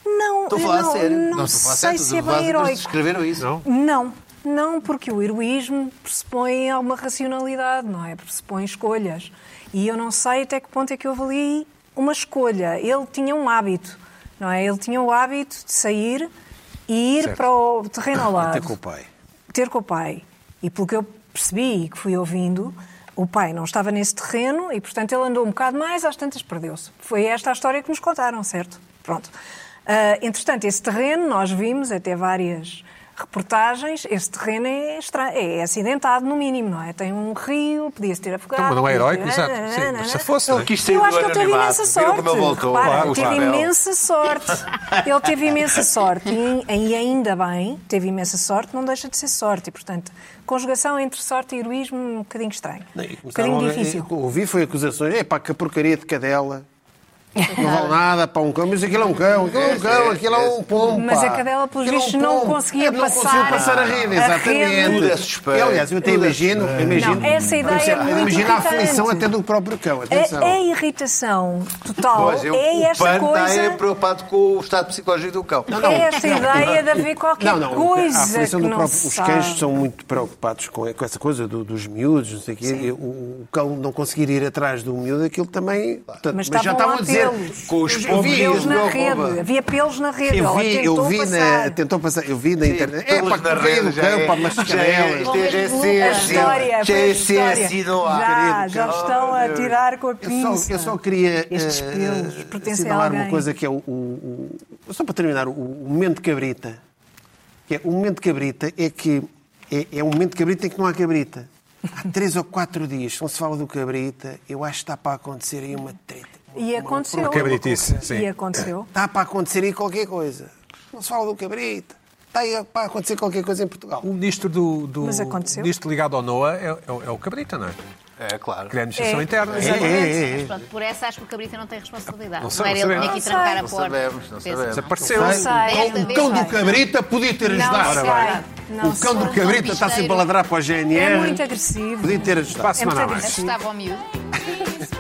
Não, Estou a falar não, a sério. não, a sei se é bem heróico. Escreveram isso. Não? Não, não, porque o heroísmo pressupõe alguma racionalidade, não é? Pressupõe escolhas. E eu não sei até que ponto é que houve ali uma escolha. Ele tinha um hábito, não é? Ele tinha o hábito de sair e ir Certo. para o terreno ao lado. Ter com o pai. ter com o pai. E pelo que eu percebi e que fui ouvindo, o pai não estava nesse terreno e, portanto, ele andou um bocado mais, às tantas perdeu-se. Foi esta a história que nos contaram, certo? Pronto. Ah, entretanto, esse terreno, nós vimos até várias reportagens, esse terreno é, estranho, é acidentado no mínimo, não é? Tem um rio, podia-se ter afogado. Então, mas não é heróico, exato. Sim, mas se fosse, né? Quis eu acho que ele teve imensa sorte. como ele voltou? Repara, Claro, ele teve imensa sorte. Ele teve imensa sorte. E, e ainda bem, teve imensa sorte, não deixa de ser sorte. E, portanto, conjugação entre sorte e heroísmo um bocadinho estranho. Não, Um bocadinho difícil. Ouvi foi acusações. É pá, que porcaria de cadela. Não vale nada para um cão. Mas aquilo é um cão. Aquilo é um cão. Aquilo é um pombo. Mas a cadela, pelos Aquilo é um vistos, não conseguia É, não passar conseguiu passar a rede, a exatamente. rede. Tudo é suspeito. Aliás, eu até é imagino, imagino, Não, essa ideia é muito imagino a aflição até do próprio cão. Atenção. A, a irritação total Pois, eu- é o esta está coisa. aí preocupado com o estado psicológico do cão. É esta ideia de haver qualquer Não, não, coisa a aflição que do não próprio, Os cães são muito preocupados com, com essa coisa do- dos miúdos, não sei o quê. O, o cão não conseguir ir atrás do miúdo, aquilo também. Portanto, Mas já estavam a dizer. Pelos. Com os pelos os na rede. Havia pelos na rede. Eu vi, tentou eu vi passar. na, tentou passar, eu vi na internet. É Pelos pá, na correia do rede, já cão, é- pá, mas já é- cadelas. isto é- é a história, Já é a no. Já, já estão a tirar com a Eu pinça. só, eu só queria Estes eh, a assinalar uma coisa que é o, Só para terminar, o, momento de cabrita. Que é, o momento de cabrita é que é, é um momento de cabrita em que não há cabrita. Há três ou quatro dias, não se fala do cabrita, eu acho que está para acontecer aí uma treta. E aconteceu. Uma cabritice, sim. E aconteceu. Está para acontecer aí qualquer coisa. Não se fala do cabrita. Está aí para acontecer qualquer coisa em Portugal. O ministro do, do Mas aconteceu. ministro ligado ao NOA é, é o- é o Cabrita, não é? É, claro. Que é administração É. interna. Exatamente. Mas pronto, por essa acho que o Cabrita não tem responsabilidade. Não Não, sei, era não ele que tinha sabemos. que trancar a Não porta. sabemos, não sabemos. Desapareceu. Não sei. O cão do cabrita podia ter Não ajudado. Não o cão do cabrita está sempre a ladrar para o GNR. É muito agressivo. Podia ter Para a ajudado. semana É a muito mais. agressivo. Assustava ao miúdo.